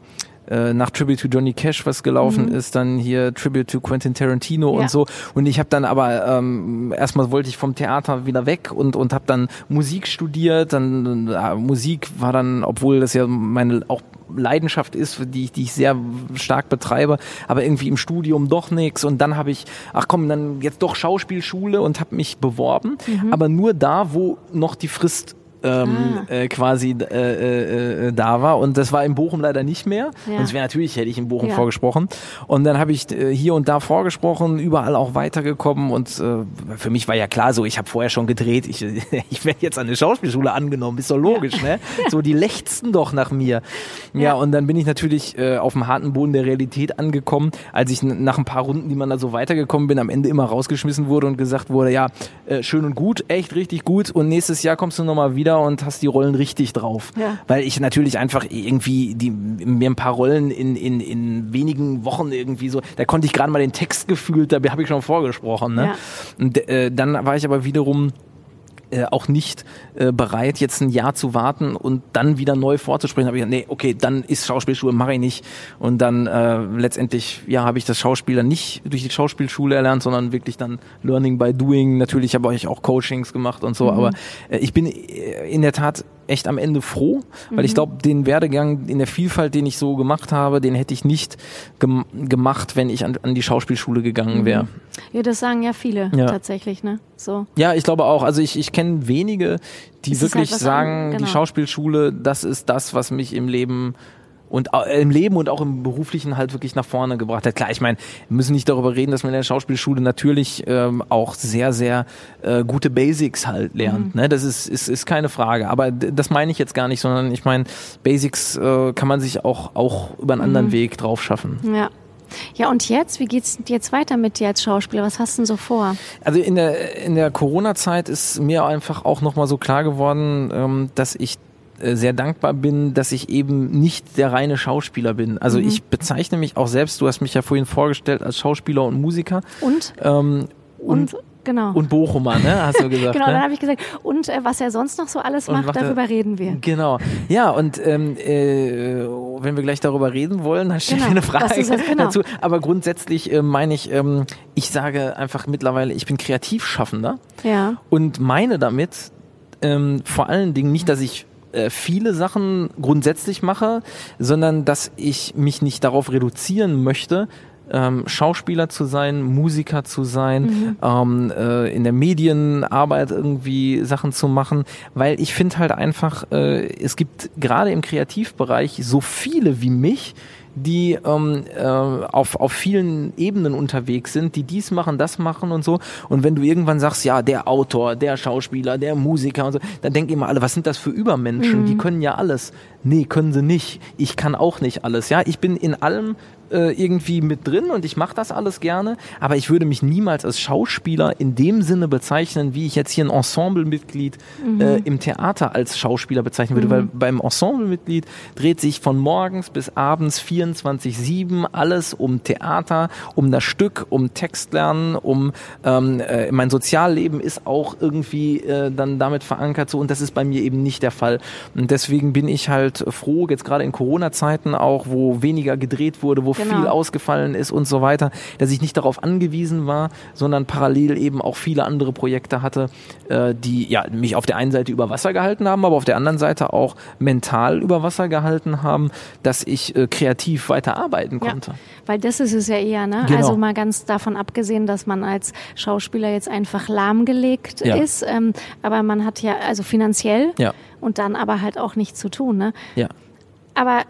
äh, nach Tribute to Johnny Cash, was gelaufen ist, dann hier Tribute to Quentin Tarantino Mhm. Ja. und so. Und ich habe dann aber ähm, erstmal wollte ich vom Theater wieder weg und und habe dann Musik studiert. Dann äh, Musik war dann, obwohl das ja meine auch Leidenschaft ist, die ich, die ich sehr stark betreibe, aber irgendwie im Studium doch nichts. Und dann habe ich, ach komm, dann jetzt doch Schauspielschule und habe mich beworben, Mhm. aber nur da, wo noch die Frist ähm, Ah. äh, quasi äh, äh, äh, da war und das war in Bochum leider nicht mehr. Ja. Sonst wäre natürlich hätte ich in Bochum Ja. vorgesprochen und dann habe ich äh, hier und da vorgesprochen, überall auch weitergekommen und äh, für mich war ja klar so, ich habe vorher schon gedreht, ich ich werde jetzt an eine Schauspielschule angenommen, ist doch logisch, ne? So die lechzten doch nach mir. Ja, Ja. und dann bin ich natürlich auf dem harten Boden der Realität angekommen, als ich nach ein paar Runden, die man da so weitergekommen bin, am Ende immer rausgeschmissen wurde und gesagt wurde, ja, schön und gut, echt richtig gut und nächstes Jahr kommst du nochmal wieder und hast die Rollen richtig drauf. Ja. Weil ich natürlich einfach irgendwie die, mir ein paar Rollen in, in, in wenigen Wochen irgendwie so, da konnte ich gerade mal den Text gefühlt, da habe ich schon vorgesprochen. Ne? Ja. Und äh, dann war ich aber wiederum äh, auch nicht äh, bereit, jetzt ein Jahr zu warten und dann wieder neu vorzusprechen. Habe ich gesagt, nee, okay, dann ist Schauspielschule, mache ich nicht. Und dann äh, letztendlich, ja, habe ich das Schauspiel dann nicht durch die Schauspielschule erlernt, sondern wirklich dann Learning by Doing. Natürlich habe ich auch Coachings gemacht und so, aber äh, ich bin äh, in der Tat echt am Ende froh, weil ich glaube, den Werdegang in der Vielfalt, den ich so gemacht habe, den hätte ich nicht gem gemacht, wenn ich an, an die Schauspielschule gegangen wäre. Ja, das sagen ja viele Ja. tatsächlich, ne? So. Ja, ich glaube auch. Also ich, ich kenne wenige, die ist wirklich halt sagen, an- genau. die Schauspielschule, das ist das, was mich im Leben und äh, im Leben und auch im beruflichen halt wirklich nach vorne gebracht hat. Klar, ich meine, wir müssen nicht darüber reden, dass man in der Schauspielschule natürlich ähm, auch sehr, sehr äh, gute Basics halt lernt. Mhm. Ne? Das ist, ist, ist keine Frage. Aber das meine ich jetzt gar nicht, sondern ich meine, Basics äh, kann man sich auch, auch über einen Mhm. anderen Weg drauf schaffen. Ja. Ja, und jetzt? Wie geht's jetzt weiter mit dir als Schauspieler? Was hast du denn so vor? Also in der, in der Corona-Zeit ist mir einfach auch nochmal so klar geworden, ähm, dass ich äh, sehr dankbar bin, dass ich eben nicht der reine Schauspieler bin. Also ich bezeichne mich auch selbst, du hast mich ja vorhin vorgestellt, als Schauspieler und Musiker. Und? Ähm, und, Und, genau. und Bochumer, ne? Hast du gesagt. genau, ne? dann habe ich gesagt, und äh, was er sonst noch so alles macht, macht er- darüber reden wir. Genau. Ja, und ähm, äh, wenn wir gleich darüber reden wollen, dann steht Genau, eine das Frage ist es, genau. dazu. Aber grundsätzlich äh, meine ich, ähm, ich sage einfach mittlerweile, ich bin Kreativschaffender. Ja. und meine damit ähm, vor allen Dingen nicht, dass ich äh, viele Sachen grundsätzlich mache, sondern dass ich mich nicht darauf reduzieren möchte, ähm, Schauspieler zu sein, Musiker zu sein, ähm, äh, in der Medienarbeit irgendwie Sachen zu machen, weil ich finde halt einfach, äh, es gibt gerade im Kreativbereich so viele wie mich, die ähm, äh, auf, auf vielen Ebenen unterwegs sind, die dies machen, das machen und so. Und wenn du irgendwann sagst, ja, der Autor, der Schauspieler, der Musiker und so, dann denken immer alle, was sind das für Übermenschen? Die können ja alles. Nee, können sie nicht. Ich kann auch nicht alles. Ja, ich bin in allem äh, irgendwie mit drin und ich mache das alles gerne, aber ich würde mich niemals als Schauspieler in dem Sinne bezeichnen, wie ich jetzt hier ein Ensemblemitglied äh, im Theater als Schauspieler bezeichnen würde, weil beim Ensemblemitglied dreht sich von morgens bis abends 24-7 alles um Theater, um das Stück, um Textlernen, um ähm, äh, mein Sozialleben ist auch irgendwie äh, dann damit verankert so und das ist bei mir eben nicht der Fall. Und deswegen bin ich halt froh, jetzt gerade in Corona-Zeiten auch, wo weniger gedreht wurde, wo Genau. viel ausgefallen ist und so weiter, dass ich nicht darauf angewiesen war, sondern parallel eben auch viele andere Projekte hatte, äh, die ja mich auf der einen Seite über Wasser gehalten haben, aber auf der anderen Seite auch mental über Wasser gehalten haben, dass ich äh, kreativ weiter arbeiten Ja, konnte. weil das ist es ja eher, ne? Genau. Also mal ganz davon abgesehen, dass man als Schauspieler jetzt einfach lahmgelegt Ja. ist, ähm, aber man hat ja, also finanziell Ja. und dann aber halt auch nichts zu tun, ne? Ja. Aber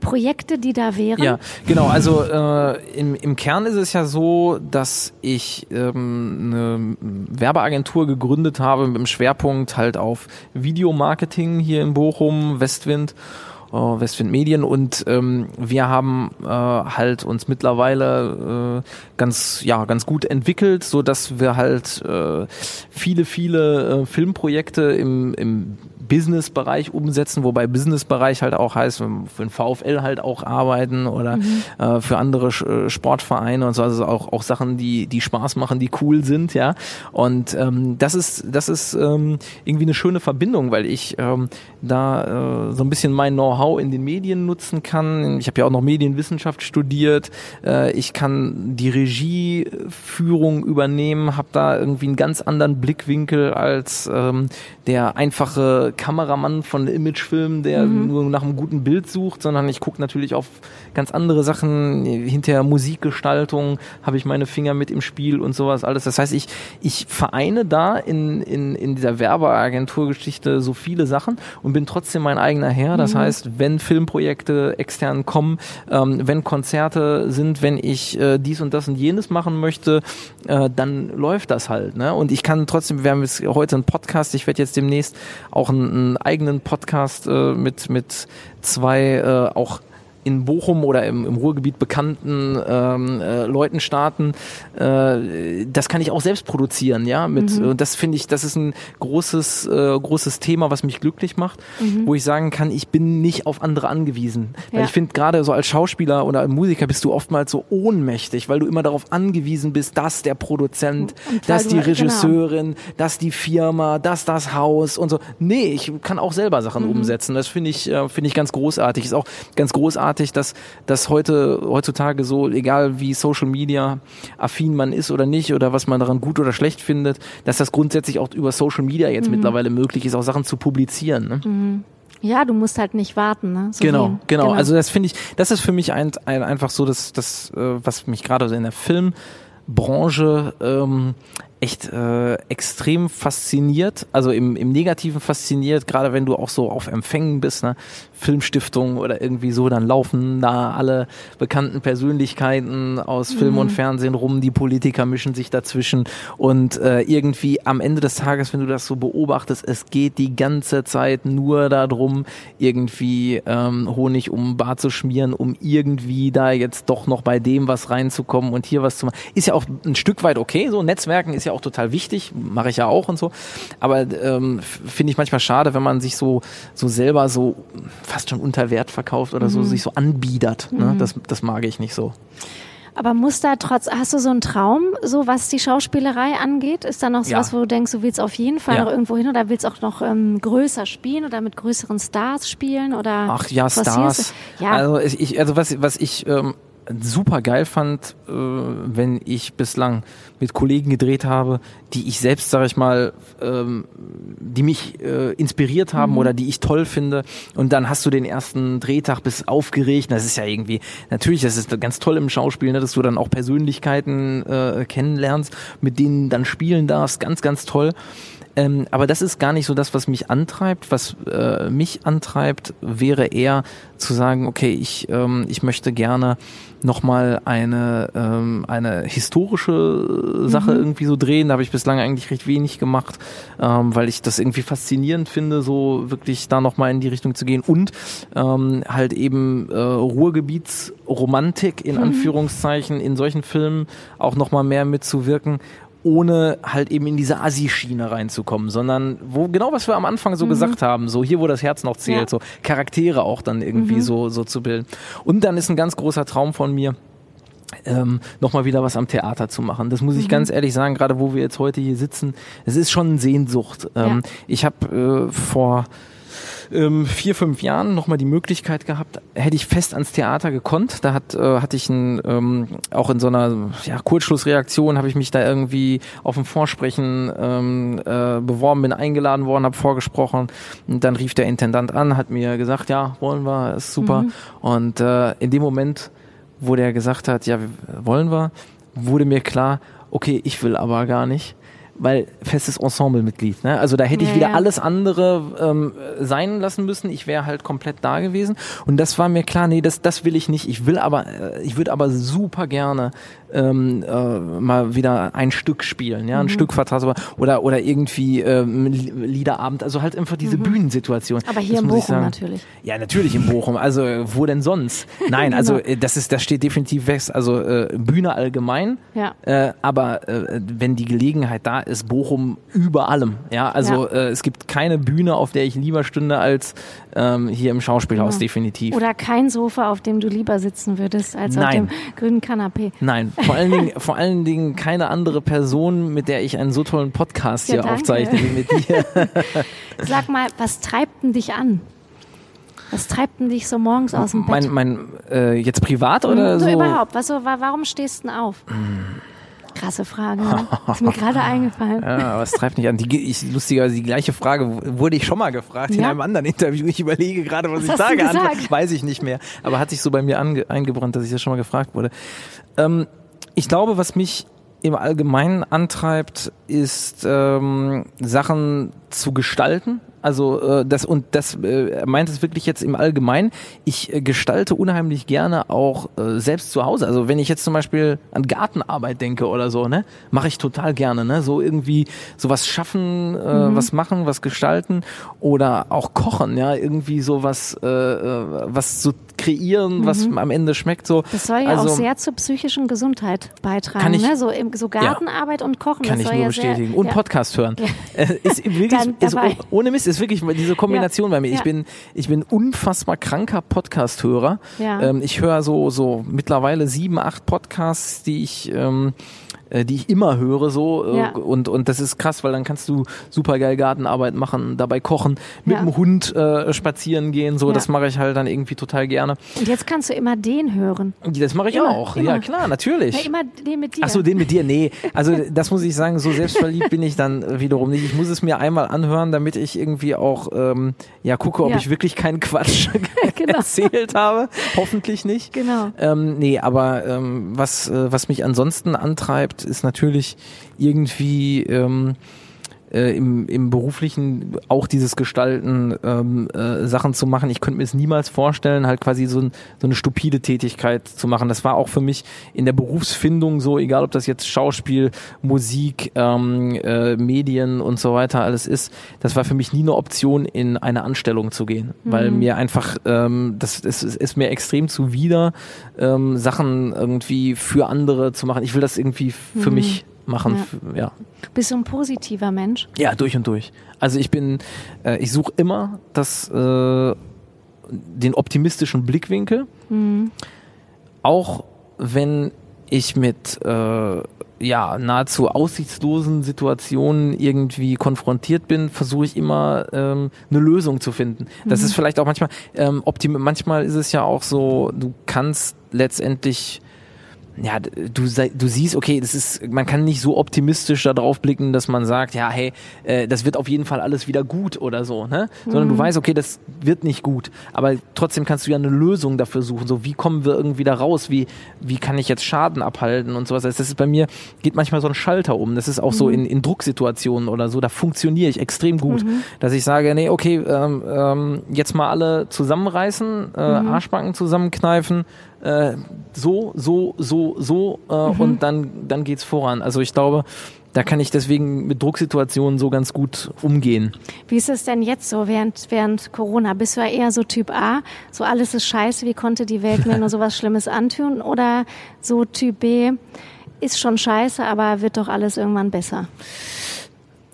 Projekte, die da wären, Ja, genau. Also äh, im, im Kern ist es ja so, dass ich ähm, eine Werbeagentur gegründet habe mit dem Schwerpunkt halt auf Videomarketing hier in Bochum, Westwind. äh, Westwind Medien und ähm, wir haben äh, halt uns mittlerweile äh, ganz ja ganz gut entwickelt, so dass wir halt äh, viele viele äh, Filmprojekte im, im Business-Bereich umsetzen, wobei Business-Bereich halt auch heißt, für den VfL halt auch arbeiten oder äh, für andere äh, Sportvereine und so, also auch, auch Sachen, die, die Spaß machen, die cool sind, ja. Und ähm, das ist, das ist ähm, irgendwie eine schöne Verbindung, weil ich ähm, da äh, so ein bisschen mein Know-how in den Medien nutzen kann. Ich habe ja auch noch Medienwissenschaft studiert. Äh, ich kann die Regieführung übernehmen, habe da irgendwie einen ganz anderen Blickwinkel als ähm, der einfache Kameramann von Imagefilm, der nur nach einem guten Bild sucht, sondern ich gucke natürlich auf ganz andere Sachen. Hinter Musikgestaltung habe ich meine Finger mit im Spiel und sowas alles. Das heißt, ich, ich vereine da in, in, in dieser Werbeagenturgeschichte so viele Sachen und bin trotzdem mein eigener Herr. Das heißt, wenn Filmprojekte extern kommen, ähm, wenn Konzerte sind, wenn ich äh, dies und das und jenes machen möchte, äh, dann läuft das halt. Ne? Und ich kann trotzdem, wir haben jetzt heute einen Podcast, ich werde jetzt demnächst auch einen, einen eigenen Podcast äh, mit, mit zwei äh, auch in Bochum oder im, im Ruhrgebiet bekannten ähm, äh, Leuten starten, äh, das kann ich auch selbst produzieren, ja. Mit und das finde ich, das ist ein großes, äh, großes Thema, was mich glücklich macht, wo ich sagen kann, ich bin nicht auf andere angewiesen. Weil Ja. ich finde, gerade so als Schauspieler oder Musiker bist du oftmals so ohnmächtig, weil du immer darauf angewiesen bist, dass der Produzent, dass die genau. Regisseurin, dass die Firma, dass das Haus und so. Nee, ich kann auch selber Sachen Mhm. umsetzen. Das finde ich, äh, finde ich ganz großartig. Ist auch ganz großartig, großartig, dass, dass heute, heutzutage so, egal wie Social Media affin man ist oder nicht oder was man daran gut oder schlecht findet, dass das grundsätzlich auch über Social Media jetzt mittlerweile möglich ist, auch Sachen zu publizieren. Ne? Ja, du musst halt nicht warten. Ne? So Genau, wie- genau, Also das finde ich, das ist für mich ein, ein, einfach so, dass das, äh, was mich gerade in der Filmbranche ähm, echt äh, extrem fasziniert, also im, im Negativen fasziniert, gerade wenn du auch so auf Empfängen bist, ne? Filmstiftung oder irgendwie so, dann laufen da alle bekannten Persönlichkeiten aus Film und Fernsehen rum, die Politiker mischen sich dazwischen und äh, irgendwie am Ende des Tages, wenn du das so beobachtest, es geht die ganze Zeit nur darum, irgendwie ähm, Honig um den Bart zu schmieren, um irgendwie da jetzt doch noch bei dem was reinzukommen und hier was zu machen. Ist ja auch ein Stück weit okay, so Netzwerken ist ja auch total wichtig, mache ich ja auch und so. Aber ähm, finde ich manchmal schade, wenn man sich so, so selber so fast schon unter Wert verkauft oder so, sich so anbiedert. Ne? Das, das mag ich nicht so. Aber muss da trotz, hast du so einen Traum, so was die Schauspielerei angeht? Ist da noch so Ja. was, wo du denkst, du willst auf jeden Fall Ja. noch irgendwo hin oder willst auch noch ähm, größer spielen oder mit größeren Stars spielen oder? Ach ja, Stars. Ja, Also ich- also was, was ich ähm, super geil fand, äh, wenn ich bislang mit Kollegen gedreht habe, die ich selbst, sage ich mal, ähm, die mich äh, inspiriert haben oder die ich toll finde. Und dann hast du den ersten Drehtag, bist aufgeregt. Das ist ja irgendwie, natürlich, das ist ganz toll im Schauspiel, ne, dass du dann auch Persönlichkeiten äh, kennenlernst, mit denen dann spielen darfst. Ganz, ganz toll. Ähm, aber das ist gar nicht so das, was mich antreibt. Was äh, mich antreibt, wäre eher zu sagen, okay, ich, ähm, ich möchte gerne nochmal eine, ähm, eine historische Sache irgendwie so drehen. Da habe ich bislang eigentlich recht wenig gemacht, ähm, weil ich das irgendwie faszinierend finde, so wirklich da nochmal in die Richtung zu gehen. Und ähm, halt eben äh, Ruhrgebietsromantik in Anführungszeichen in solchen Filmen auch nochmal mehr mitzuwirken ohne halt eben in diese Assi-Schiene reinzukommen, sondern wo genau was wir am Anfang so gesagt haben, so hier, wo das Herz noch zählt, Ja. so Charaktere auch dann irgendwie so, so zu bilden. Und dann ist ein ganz großer Traum von mir, ähm, nochmal wieder was am Theater zu machen. Das muss ich ganz ehrlich sagen, gerade wo wir jetzt heute hier sitzen, es ist schon eine Sehnsucht. Ähm, Ja. Ich habe äh, vor ähm, vier, fünf Jahren nochmal die Möglichkeit gehabt, hätte ich fest ans Theater gekonnt. Da hat, äh, hatte ich ein, ähm, auch in so einer ja, Kurzschlussreaktion habe ich mich da irgendwie auf ein Vorsprechen ähm, äh, beworben, bin eingeladen worden, habe vorgesprochen. Und dann rief der Intendant an, hat mir gesagt, ja, wollen wir, ist super. Und äh, in dem Moment, wo der gesagt hat, ja, wollen wir, wurde mir klar, okay, ich will aber gar nicht. Weil festes Ensemblemitglied. Ne? Also da hätte ich Ja, wieder ja. alles andere ähm, sein lassen müssen. Ich wäre halt komplett da gewesen. Und das war mir klar, nee, das, das will ich nicht. Ich will aber, äh, ich würde aber super gerne ähm, äh, mal wieder ein Stück spielen, ja, ein Mhm. Stück Vertrag oder oder irgendwie ähm, Liederabend. Also halt einfach diese Bühnensituation. Mhm. aber hier Das in Bochum natürlich. Ja, natürlich in Bochum. Also äh, wo denn sonst? Nein, also Genau. äh, das ist, das steht definitiv fest. Also äh, Bühne allgemein. Ja. Äh, aber äh, wenn die Gelegenheit da ist, Bochum über allem. Ja, also Ja. Äh, es gibt keine Bühne, auf der ich lieber stünde als ähm, hier im Schauspielhaus Genau. definitiv. Oder kein Sofa, auf dem du lieber sitzen würdest, als auf Nein. dem grünen Kanapee. Nein, vor allen Dingen, vor allen Dingen keine andere Person, mit der ich einen so tollen Podcast Ja, hier danke. aufzeichne wie mit dir. Sag mal, was treibt denn dich an? Was treibt denn dich so morgens aus dem Bett? mein, mein äh, jetzt privat oder so, so? überhaupt. Was, warum stehst du denn auf? Krasse Frage. Ne? Ist mir gerade eingefallen. Ja, was treibt mich an? Die, ich, lustigerweise die gleiche Frage wurde ich schon mal gefragt in Ja? einem anderen Interview. Ich überlege gerade, was, Was ich sage. Antwort, weiß ich nicht mehr. Aber hat sich so bei mir eingebrannt, dass ich das schon mal gefragt wurde. Ähm, ich glaube, was mich im Allgemeinen antreibt, ist ähm, Sachen zu gestalten. Also äh, das und das äh, meint es wirklich jetzt im Allgemeinen. Ich äh, gestalte unheimlich gerne auch äh, selbst zu Hause. Also wenn ich jetzt zum Beispiel an Gartenarbeit denke oder so, ne, mache ich total gerne. Ne, so irgendwie sowas schaffen, äh, was machen, was gestalten oder auch kochen. Ja, irgendwie sowas, äh, äh, was zu kreieren, was am Ende schmeckt. So. Das soll ja also, auch sehr zur psychischen Gesundheit beitragen. Kann ich- ne? so, im, so Gartenarbeit und Kochen. Kann ich nur ja bestätigen. Sehr, Und ja. Podcast hören. Äh, ist wirklich, Dann ist, oh- ohne Mist, ist wirklich diese Kombination bei mir. Ich Ja. bin, ich bin unfassbar kranker Podcast-Hörer. Ja. Ähm, ich höre so, so mittlerweile sieben, acht Podcasts, die ich, ähm, äh, die ich immer höre so äh, Ja. und und das ist krass, weil dann kannst du super geil Gartenarbeit machen, dabei kochen, mit Ja. dem Hund äh, spazieren gehen, so Ja. das mache ich halt dann irgendwie total gerne. Und jetzt kannst du immer den hören. Das mache ich Immer, auch. immer. Ja, klar, natürlich. Ja, immer den mit dir. Ach so, den mit dir, nee. Also das muss ich sagen, so selbstverliebt bin ich dann wiederum nicht. Ich muss es mir einmal anhören, damit ich irgendwie auch ähm, ja gucke, ob ich wirklich keinen Quatsch Genau. erzählt habe. Hoffentlich nicht. Genau. Ähm, nee, aber ähm, was, äh, was mich ansonsten antreibt, ist natürlich irgendwie ähm, äh, im, im beruflichen auch dieses Gestalten ähm, äh, Sachen zu machen. Ich könnte mir es niemals vorstellen, halt quasi so, ein, so eine stupide Tätigkeit zu machen. Das war auch für mich in der Berufsfindung so, egal ob das jetzt Schauspiel, Musik, ähm, äh, Medien und so weiter alles ist. Das war für mich nie eine Option, in eine Anstellung zu gehen, weil mir einfach ähm, das, ist, ist mir extrem zuwider, ähm, Sachen irgendwie für andere zu machen. Ich will das irgendwie für mich machen. Ja. Ja. Bist du ein positiver Mensch? Ja, durch und durch. Also ich bin, äh, ich suche immer das, äh, den optimistischen Blickwinkel, auch wenn ich mit äh, ja nahezu aussichtslosen Situationen irgendwie konfrontiert bin, versuche ich immer ähm, eine Lösung zu finden. Das ist vielleicht auch manchmal ähm, optim manchmal ist es ja auch so, du kannst letztendlich ja, du, du siehst, okay, das ist, man kann nicht so optimistisch da drauf blicken, dass man sagt, ja, hey, äh, das wird auf jeden Fall alles wieder gut oder so, ne? Sondern du weißt, okay, das wird nicht gut. Aber trotzdem kannst du ja eine Lösung dafür suchen. So, wie kommen wir irgendwie da raus? Wie, wie kann ich jetzt Schaden abhalten und sowas? Das ist bei mir, geht manchmal so ein Schalter um. Das ist auch so in, in Drucksituationen oder so, da funktioniere ich extrem gut. Dass ich sage, nee, okay, ähm, ähm, jetzt mal alle zusammenreißen, äh, Arschbacken zusammenkneifen, äh, so, so, so, so äh, und dann, dann geht's voran. Also ich glaube, da kann ich deswegen mit Drucksituationen so ganz gut umgehen. Wie ist es denn jetzt so während, während Corona? Bist du ja eher so Typ A, so alles ist scheiße, wie konnte die Welt mir nur sowas Schlimmes antun? Oder so Typ B, ist schon scheiße, aber wird doch alles irgendwann besser?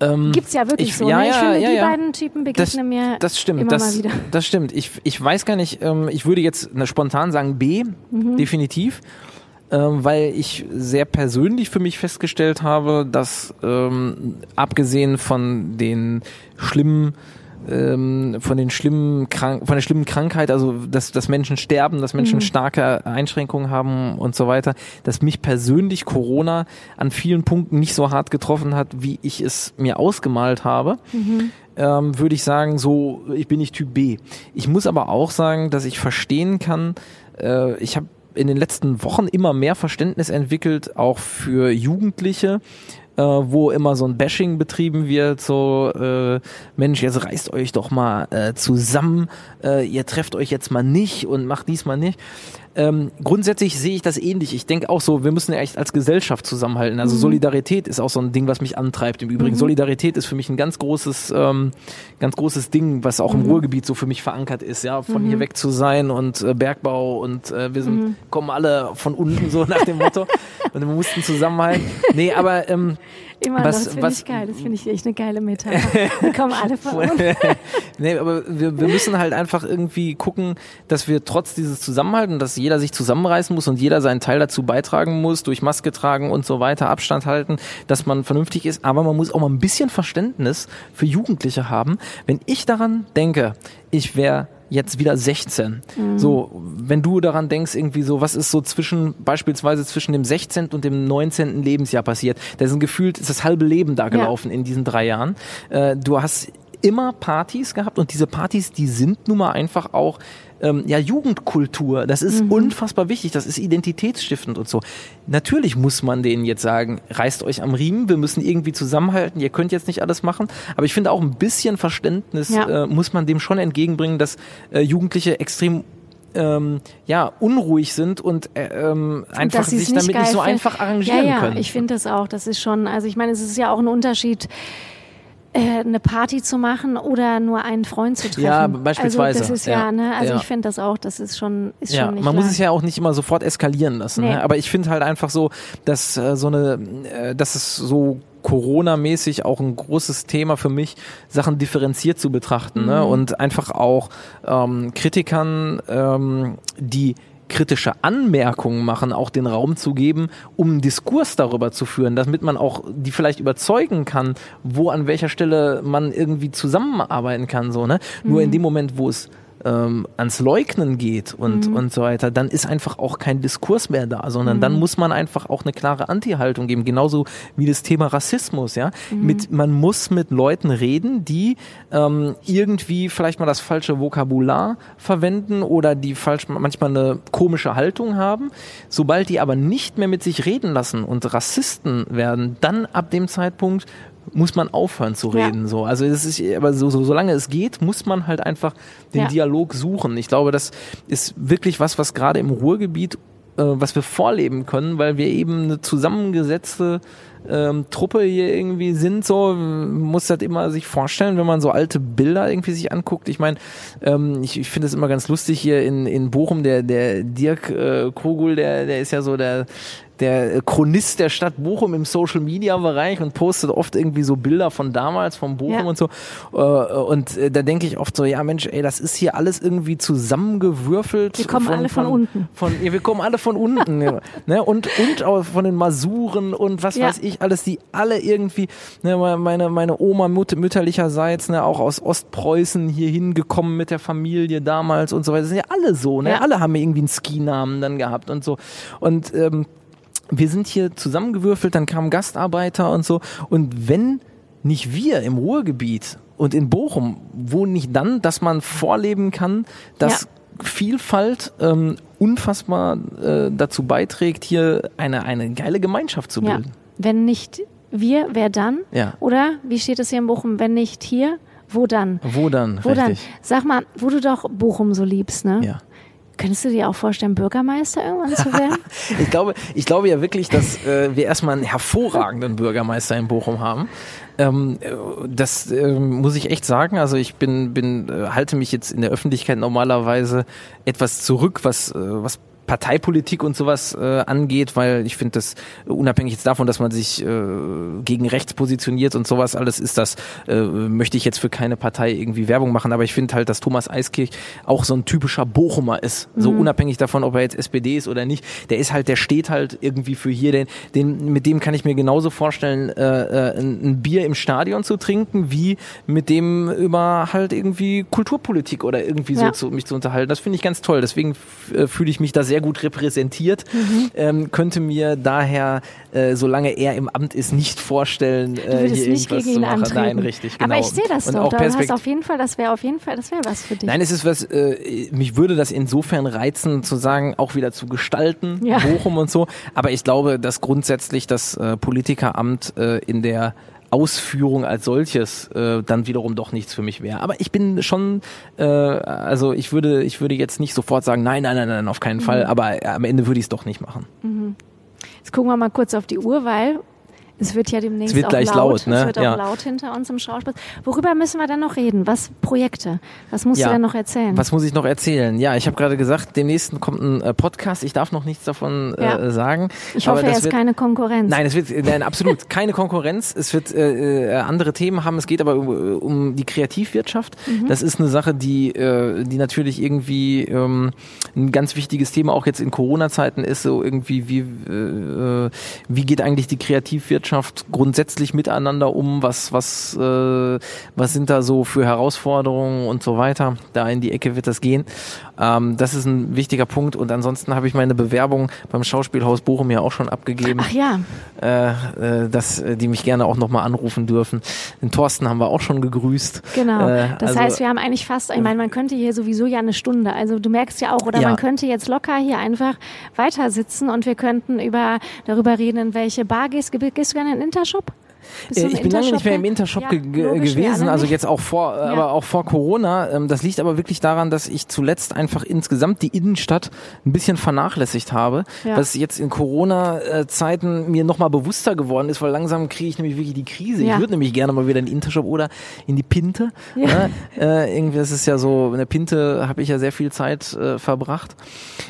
Ähm, Gibt's ja wirklich ich- so, ja, ne? Ich ja, finde, ja, die beiden Typen begegnen mir das stimmt, immer das, mal wieder. das stimmt. Ich, ich weiß gar nicht, ähm, ich würde jetzt spontan sagen B, Mhm. definitiv, ähm, weil ich sehr persönlich für mich festgestellt habe, dass ähm, abgesehen von den schlimmen ähm, von den schlimmen Krank von der schlimmen Krankheit, also dass, dass Menschen sterben, dass Menschen starke Einschränkungen haben und so weiter, dass mich persönlich Corona an vielen Punkten nicht so hart getroffen hat, wie ich es mir ausgemalt habe ähm, würde ich sagen, so, ich bin nicht Typ B. Ich muss aber auch sagen, dass ich verstehen kann, äh, ich habe in den letzten Wochen immer mehr Verständnis entwickelt, auch für Jugendliche, äh, wo immer so ein Bashing betrieben wird, so, äh, Mensch, jetzt reißt euch doch mal äh, zusammen, äh, ihr trefft euch jetzt mal nicht und macht diesmal nicht. Ähm, grundsätzlich sehe ich das ähnlich. Ich denke auch so, wir müssen ja echt als Gesellschaft zusammenhalten. Also Solidarität ist auch so ein Ding, was mich antreibt. Im Übrigen, Solidarität ist für mich ein ganz großes, ähm, ganz großes Ding, was auch im Ruhrgebiet so für mich verankert ist, ja, von hier weg zu sein und äh, Bergbau und äh, wir sind, kommen alle von unten so nach dem Motto und wir mussten zusammenhalten. Nee, aber ähm, Immer noch, was- das finde ich geil. Das finde ich echt eine geile Metapher. Wir kommen alle von uns. nee, aber wir, wir müssen halt einfach irgendwie gucken, dass wir trotz dieses Zusammenhalten, dass jeder sich zusammenreißen muss und jeder seinen Teil dazu beitragen muss, durch Maske tragen und so weiter, Abstand halten, dass man vernünftig ist. Aber man muss auch mal ein bisschen Verständnis für Jugendliche haben. Wenn ich daran denke, ich wäre jetzt wieder 16. So, wenn du daran denkst, irgendwie so, was ist so zwischen, beispielsweise zwischen dem 16. und dem 19. Lebensjahr passiert? Da sind gefühlt, ist das halbe Leben da gelaufen in diesen drei Jahren. Äh, du hast immer Partys gehabt und diese Partys, die sind nun mal einfach auch ähm, ja Jugendkultur. Das ist unfassbar wichtig. Das ist identitätsstiftend und so. Natürlich muss man denen jetzt sagen, reißt euch am Riemen, wir müssen irgendwie zusammenhalten. Ihr könnt jetzt nicht alles machen, aber ich finde auch ein bisschen Verständnis Ja. äh, muss man dem schon entgegenbringen, dass äh, Jugendliche extrem ähm, ja unruhig sind und äh, ähm, einfach sich damit nicht so finden. einfach arrangieren ja, ja, können. Ich finde das auch. Das ist schon, also ich meine, es ist ja auch ein Unterschied, äh, eine Party zu machen oder nur einen Freund zu treffen. Ja, beispielsweise. Also das ist ja, Ja, ne, also ja. ich finde das auch, das ist schon, ist Ja, schon nicht man muss leicht. es ja auch nicht immer sofort eskalieren lassen. Nee. Ne? Aber ich finde halt einfach so, dass äh, so eine, äh, dass es so Corona-mäßig auch ein großes Thema für mich, Sachen differenziert zu betrachten Mhm. ne? und einfach auch ähm, Kritikern, ähm, die kritische Anmerkungen machen, auch den Raum zu geben, um einen Diskurs darüber zu führen, damit man auch die vielleicht überzeugen kann, wo an welcher Stelle man irgendwie zusammenarbeiten kann. So, ne? Mhm. Nur in dem Moment, wo es ähm, ans Leugnen geht und, mhm. und so weiter, dann ist einfach auch kein Diskurs mehr da, sondern mhm. dann muss man einfach auch eine klare Anti-Haltung geben. Genauso wie das Thema Rassismus, ja. Mhm. Mit, man muss mit Leuten reden, die ähm, irgendwie vielleicht mal das falsche Vokabular verwenden oder die falsch, manchmal eine komische Haltung haben. Sobald die aber nicht mehr mit sich reden lassen und Rassisten werden, dann ab dem Zeitpunkt muss man aufhören zu reden. Ja. So. Also es ist, aber so, so, solange es geht, muss man halt einfach den ja. Dialog suchen. Ich glaube, das ist wirklich was, was gerade im Ruhrgebiet, äh, was wir vorleben können, weil wir eben eine zusammengesetzte ähm, Truppe hier irgendwie sind, so muss das immer sich vorstellen, wenn man so alte Bilder irgendwie sich anguckt. Ich meine, ähm, ich, ich finde es immer ganz lustig hier in, in Bochum, der, der Dirk äh, Kogul, der, der ist ja so der der Chronist der Stadt Bochum im Social Media Bereich und postet oft irgendwie so Bilder von damals, von Bochum ja. und so. Äh, und äh, da denke ich oft so, ja Mensch, ey, das ist hier alles irgendwie zusammengewürfelt. Wir kommen von, alle von, von unten. Von, ja, wir kommen alle von unten. ja, ne? Und, und auch von den Masuren und was weiß ich alles, die alle irgendwie, ne, meine, meine Oma müt mütterlicherseits, ne, auch aus Ostpreußen hier hingekommen mit der Familie damals und so weiter. Das sind ja alle so, ne? Alle haben irgendwie einen Skinamen dann gehabt und so. Und ähm, wir sind hier zusammengewürfelt, dann kamen Gastarbeiter und so. Und wenn nicht wir im Ruhrgebiet und in Bochum, wo nicht dann, dass man vorleben kann, dass ja. Vielfalt ähm, unfassbar äh, dazu beiträgt, hier eine, eine geile Gemeinschaft zu bilden. Ja. Wenn nicht wir, wer dann? Ja. Oder wie steht es hier in Bochum, wenn nicht hier, wo dann? Wo dann? Wo richtig. dann? Sag mal, wo du doch Bochum so liebst, ne? Ja. Könntest du dir auch vorstellen, Bürgermeister irgendwann zu werden? ich glaube, ich glaube ja wirklich, dass äh, wir erstmal einen hervorragenden Bürgermeister in Bochum haben. Ähm, äh, das äh, muss ich echt sagen. Also ich bin, bin, äh, halte mich jetzt in der Öffentlichkeit normalerweise etwas zurück, was, äh, was Parteipolitik und sowas äh, angeht, weil ich finde das äh, unabhängig jetzt davon, dass man sich äh, gegen rechts positioniert und sowas alles ist das, äh, möchte ich jetzt für keine Partei irgendwie Werbung machen, aber ich finde halt, dass Thomas Eiskirch auch so ein typischer Bochumer ist, so mhm. unabhängig davon, ob er jetzt SPD ist oder nicht, der ist halt, der steht halt irgendwie für hier, den, den mit dem kann ich mir genauso vorstellen, äh, äh, ein Bier im Stadion zu trinken, wie mit dem über halt irgendwie Kulturpolitik oder irgendwie ja. so zu, mich zu unterhalten. Das finde ich ganz toll, deswegen äh, fühle ich mich da sehr sehr gut repräsentiert, mhm. ähm, könnte mir daher, äh, solange er im Amt ist, nicht vorstellen, äh, hier nicht gegen ihn antreten. Nein, richtig, genau. Aber ich sehe das und doch. Da hast auf jeden Fall, das wäre auf jeden Fall, das wäre was für dich. Nein, es ist was, äh, mich würde das insofern reizen, zu sagen, auch wieder zu gestalten, ja. Bochum und so. Aber ich glaube, dass grundsätzlich das äh, Politikeramt äh, in der Ausführung als solches äh, dann wiederum doch nichts für mich wäre. Aber ich bin schon, äh, also ich würde, ich würde jetzt nicht sofort sagen, nein, nein, nein, nein, auf keinen mhm. Fall, aber am Ende würde ich es doch nicht machen. Mhm. Jetzt gucken wir mal kurz auf die Uhr, weil es wird ja demnächst es wird auch gleich laut, laut ne? Es wird auch ja. laut hinter uns im Schauspiel. Worüber müssen wir dann noch reden? Was Projekte? Was musst ja. du denn noch erzählen? Was muss ich noch erzählen? Ja, ich habe gerade gesagt, demnächst kommt ein äh, Podcast. Ich darf noch nichts davon äh, ja. äh, sagen. Ich hoffe, es ist keine Konkurrenz. Nein, es wird nein, absolut keine Konkurrenz. Es wird äh, äh, andere Themen haben. Es geht aber um, um die Kreativwirtschaft. Mhm. Das ist eine Sache, die äh, die natürlich irgendwie ähm, ein ganz wichtiges Thema auch jetzt in Corona-Zeiten ist. So irgendwie wie äh, wie geht eigentlich die Kreativwirtschaft grundsätzlich grundsätzlich miteinander um? Was, was, äh, was sind da so für Herausforderungen und so weiter? Da in die Ecke wird das gehen. Ähm, das ist ein wichtiger Punkt. Und ansonsten habe ich meine Bewerbung beim Schauspielhaus Bochum ja auch schon abgegeben. Ach ja. Äh, äh, dass die mich gerne auch nochmal anrufen dürfen. Den Thorsten haben wir auch schon gegrüßt. Genau. Äh, das also, heißt, wir haben eigentlich fast, ich meine, man könnte hier sowieso ja eine Stunde. Also du merkst ja auch, oder ja. man könnte jetzt locker hier einfach weiter sitzen und wir könnten über darüber reden, in welche Bar. Gehst du gerne in den Intershop? Äh, ich bin lange nicht mehr im Intershop ja, gewesen, also jetzt auch vor, ja. aber auch vor Corona. Ähm, das liegt aber wirklich daran, dass ich zuletzt einfach insgesamt die Innenstadt ein bisschen vernachlässigt habe, ja. was jetzt in Corona-Zeiten mir nochmal bewusster geworden ist, weil langsam kriege ich nämlich wirklich die Krise. Ich würde nämlich gerne mal wieder in den Intershop oder in die Pinte. Ne? Äh, irgendwie, das ist ja so, in der Pinte habe ich ja sehr viel Zeit äh, verbracht.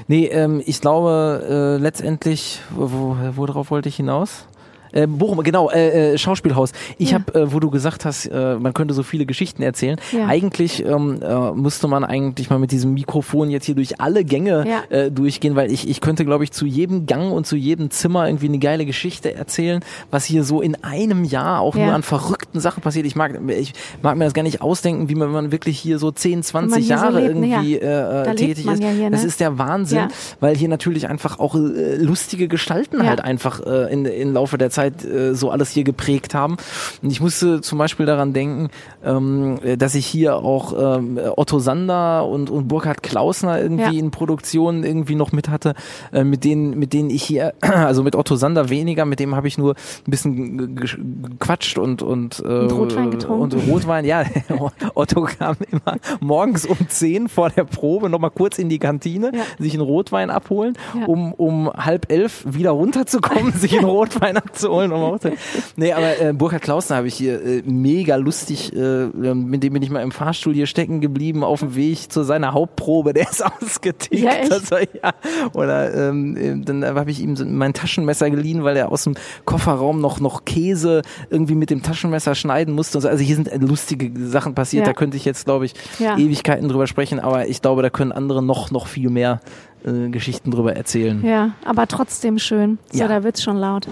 Nee, ähm, ich glaube äh, letztendlich, wo, worauf wollte ich hinaus? Äh, Bochum, genau, äh, äh, Schauspielhaus. Ich Ja. habe, äh, wo du gesagt hast, äh, man könnte so viele Geschichten erzählen. Ja. Eigentlich ähm, äh, müsste man eigentlich mal mit diesem Mikrofon jetzt hier durch alle Gänge Ja. äh, durchgehen, weil ich, ich könnte, glaube ich, zu jedem Gang und zu jedem Zimmer irgendwie eine geile Geschichte erzählen, was hier so in einem Jahr auch nur an verrückten Sachen passiert. Ich mag, ich mag mir das gar nicht ausdenken, wie man, man wirklich hier so 10, 20 hier so Jahre lebt, ne? irgendwie äh, lebt tätig ist. hier, Das ne? ist der Wahnsinn, weil hier natürlich einfach auch äh, lustige Gestalten halt einfach äh, in, im Laufe der Zeit äh, so alles hier geprägt haben. Und ich musste zum Beispiel daran denken, ähm, äh, dass ich hier auch ähm, Otto Sander und, und Burkhard Klausner irgendwie Ja. in Produktionen irgendwie noch mit hatte, äh, mit denen, mit denen ich hier, also mit Otto Sander weniger, mit dem habe ich nur ein bisschen ge- gequatscht und und, äh, Und Rotwein getrunken. Und Rotwein, ja. Otto kam immer morgens um 10 vor der Probe nochmal kurz in die Kantine, Ja. sich einen Rotwein abholen, Ja. um um halb elf wieder runterzukommen, sich einen Rotwein abzuholen. Um auch zu- nee, aber äh, Burkhard Klausner habe ich hier äh, mega lustig, äh, mit dem bin ich mal im Fahrstuhl hier stecken geblieben auf dem Weg zu seiner Hauptprobe. Der ist ausgetickt. Ja? Also, ja. Oder ähm, äh, dann habe ich ihm so mein Taschenmesser geliehen, weil er aus dem Kofferraum noch noch Käse irgendwie mit dem Taschenmesser schneiden musste. so. Also hier sind äh, lustige Sachen passiert. Ja. Da könnte ich jetzt, glaube ich, Ja. Ewigkeiten drüber sprechen. Aber ich glaube, da können andere noch noch viel mehr äh, Geschichten drüber erzählen. Ja, aber trotzdem schön. So, Ja. da wird's schon laut.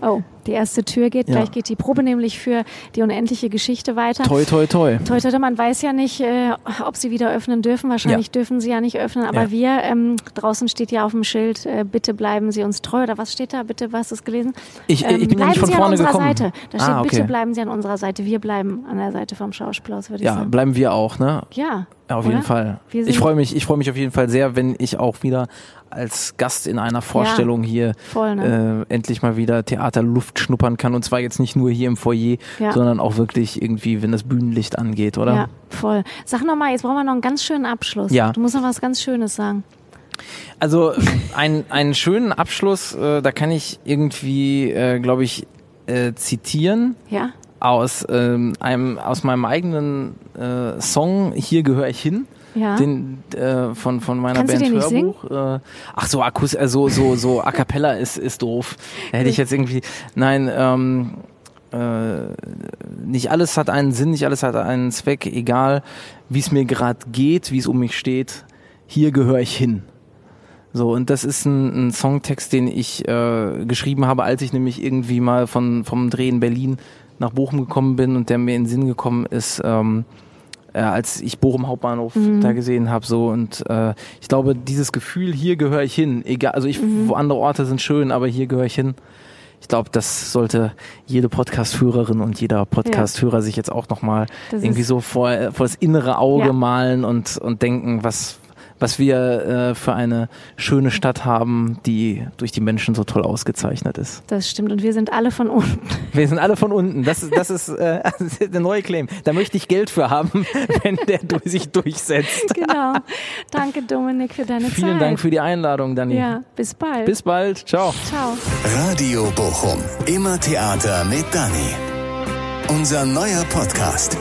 Oh, die erste Tür geht. Ja. Gleich geht die Probe nämlich für die unendliche Geschichte weiter. Toi, toi, toi. Toi, toi, toi, man weiß ja nicht, äh, ob sie wieder öffnen dürfen. Wahrscheinlich Ja. dürfen sie ja nicht öffnen. Aber Ja. wir, ähm, draußen steht ja auf dem Schild, äh, bitte bleiben Sie uns treu. Oder was steht da? Bitte, was ist gelesen? Ich, äh, Ähm, ich bin ja bleiben nicht von Sie vorne an unserer gekommen. Seite. Da steht, ah, okay. bitte bleiben Sie an unserer Seite. Wir bleiben an der Seite vom Schauspielhaus, würde ich Ja, sagen. bleiben wir auch, ne? Ja. Ja, auf oder? jeden Fall. Ich freue mich, ich freue mich auf jeden Fall sehr, wenn ich auch wieder als Gast in einer Vorstellung hier voll, ne? äh, endlich mal wieder Theaterluft schnuppern kann. Und zwar jetzt nicht nur hier im Foyer, Ja. sondern auch wirklich irgendwie, wenn das Bühnenlicht angeht, oder? Ja, voll. Sag nochmal, jetzt brauchen wir noch einen ganz schönen Abschluss. Ja. Du musst noch was ganz Schönes sagen. Also ein, einen schönen Abschluss, äh, da kann ich irgendwie, äh, glaube ich, äh, zitieren. Ja? aus ähm, einem aus meinem eigenen äh, Song hier gehöre ich hin Ja. den äh, von von meiner Kannst Band Hörbuch äh, ach so Akus äh, so so so a cappella ist ist doof. Hätte ich jetzt irgendwie nein ähm, äh, nicht alles hat einen Sinn nicht alles hat einen Zweck egal wie es mir gerade geht wie es um mich steht hier gehöre ich hin. So, und das ist ein, ein Songtext, den ich äh, geschrieben habe, als ich nämlich irgendwie mal von, vom Dreh in Berlin nach Bochum gekommen bin und der mir in den Sinn gekommen ist, ähm, äh, als ich Bochum Hauptbahnhof da gesehen habe. So, und äh, ich glaube, dieses Gefühl, hier gehöre ich hin, egal, also ich, wo andere Orte sind schön, aber hier gehöre ich hin. Ich glaube, das sollte jede Podcast-Hörerin und jeder Podcast-Hörer sich jetzt auch nochmal irgendwie so vor, vor das innere Auge Ja. malen und, und denken, was, was wir äh, für eine schöne Stadt haben, die durch die Menschen so toll ausgezeichnet ist. Das stimmt. Und wir sind alle von unten. Wir sind alle von unten. Das ist, das ist, äh, das ist der neue Claim. Da möchte ich Geld für haben, wenn der durch sich durchsetzt. genau. Danke, Dominik, für deine Zeit. Vielen Dank für die Einladung, Dani. Ja, bis bald. Bis bald. Ciao. Ciao. Radio Bochum. Immer Theater mit Dani. Unser neuer Podcast.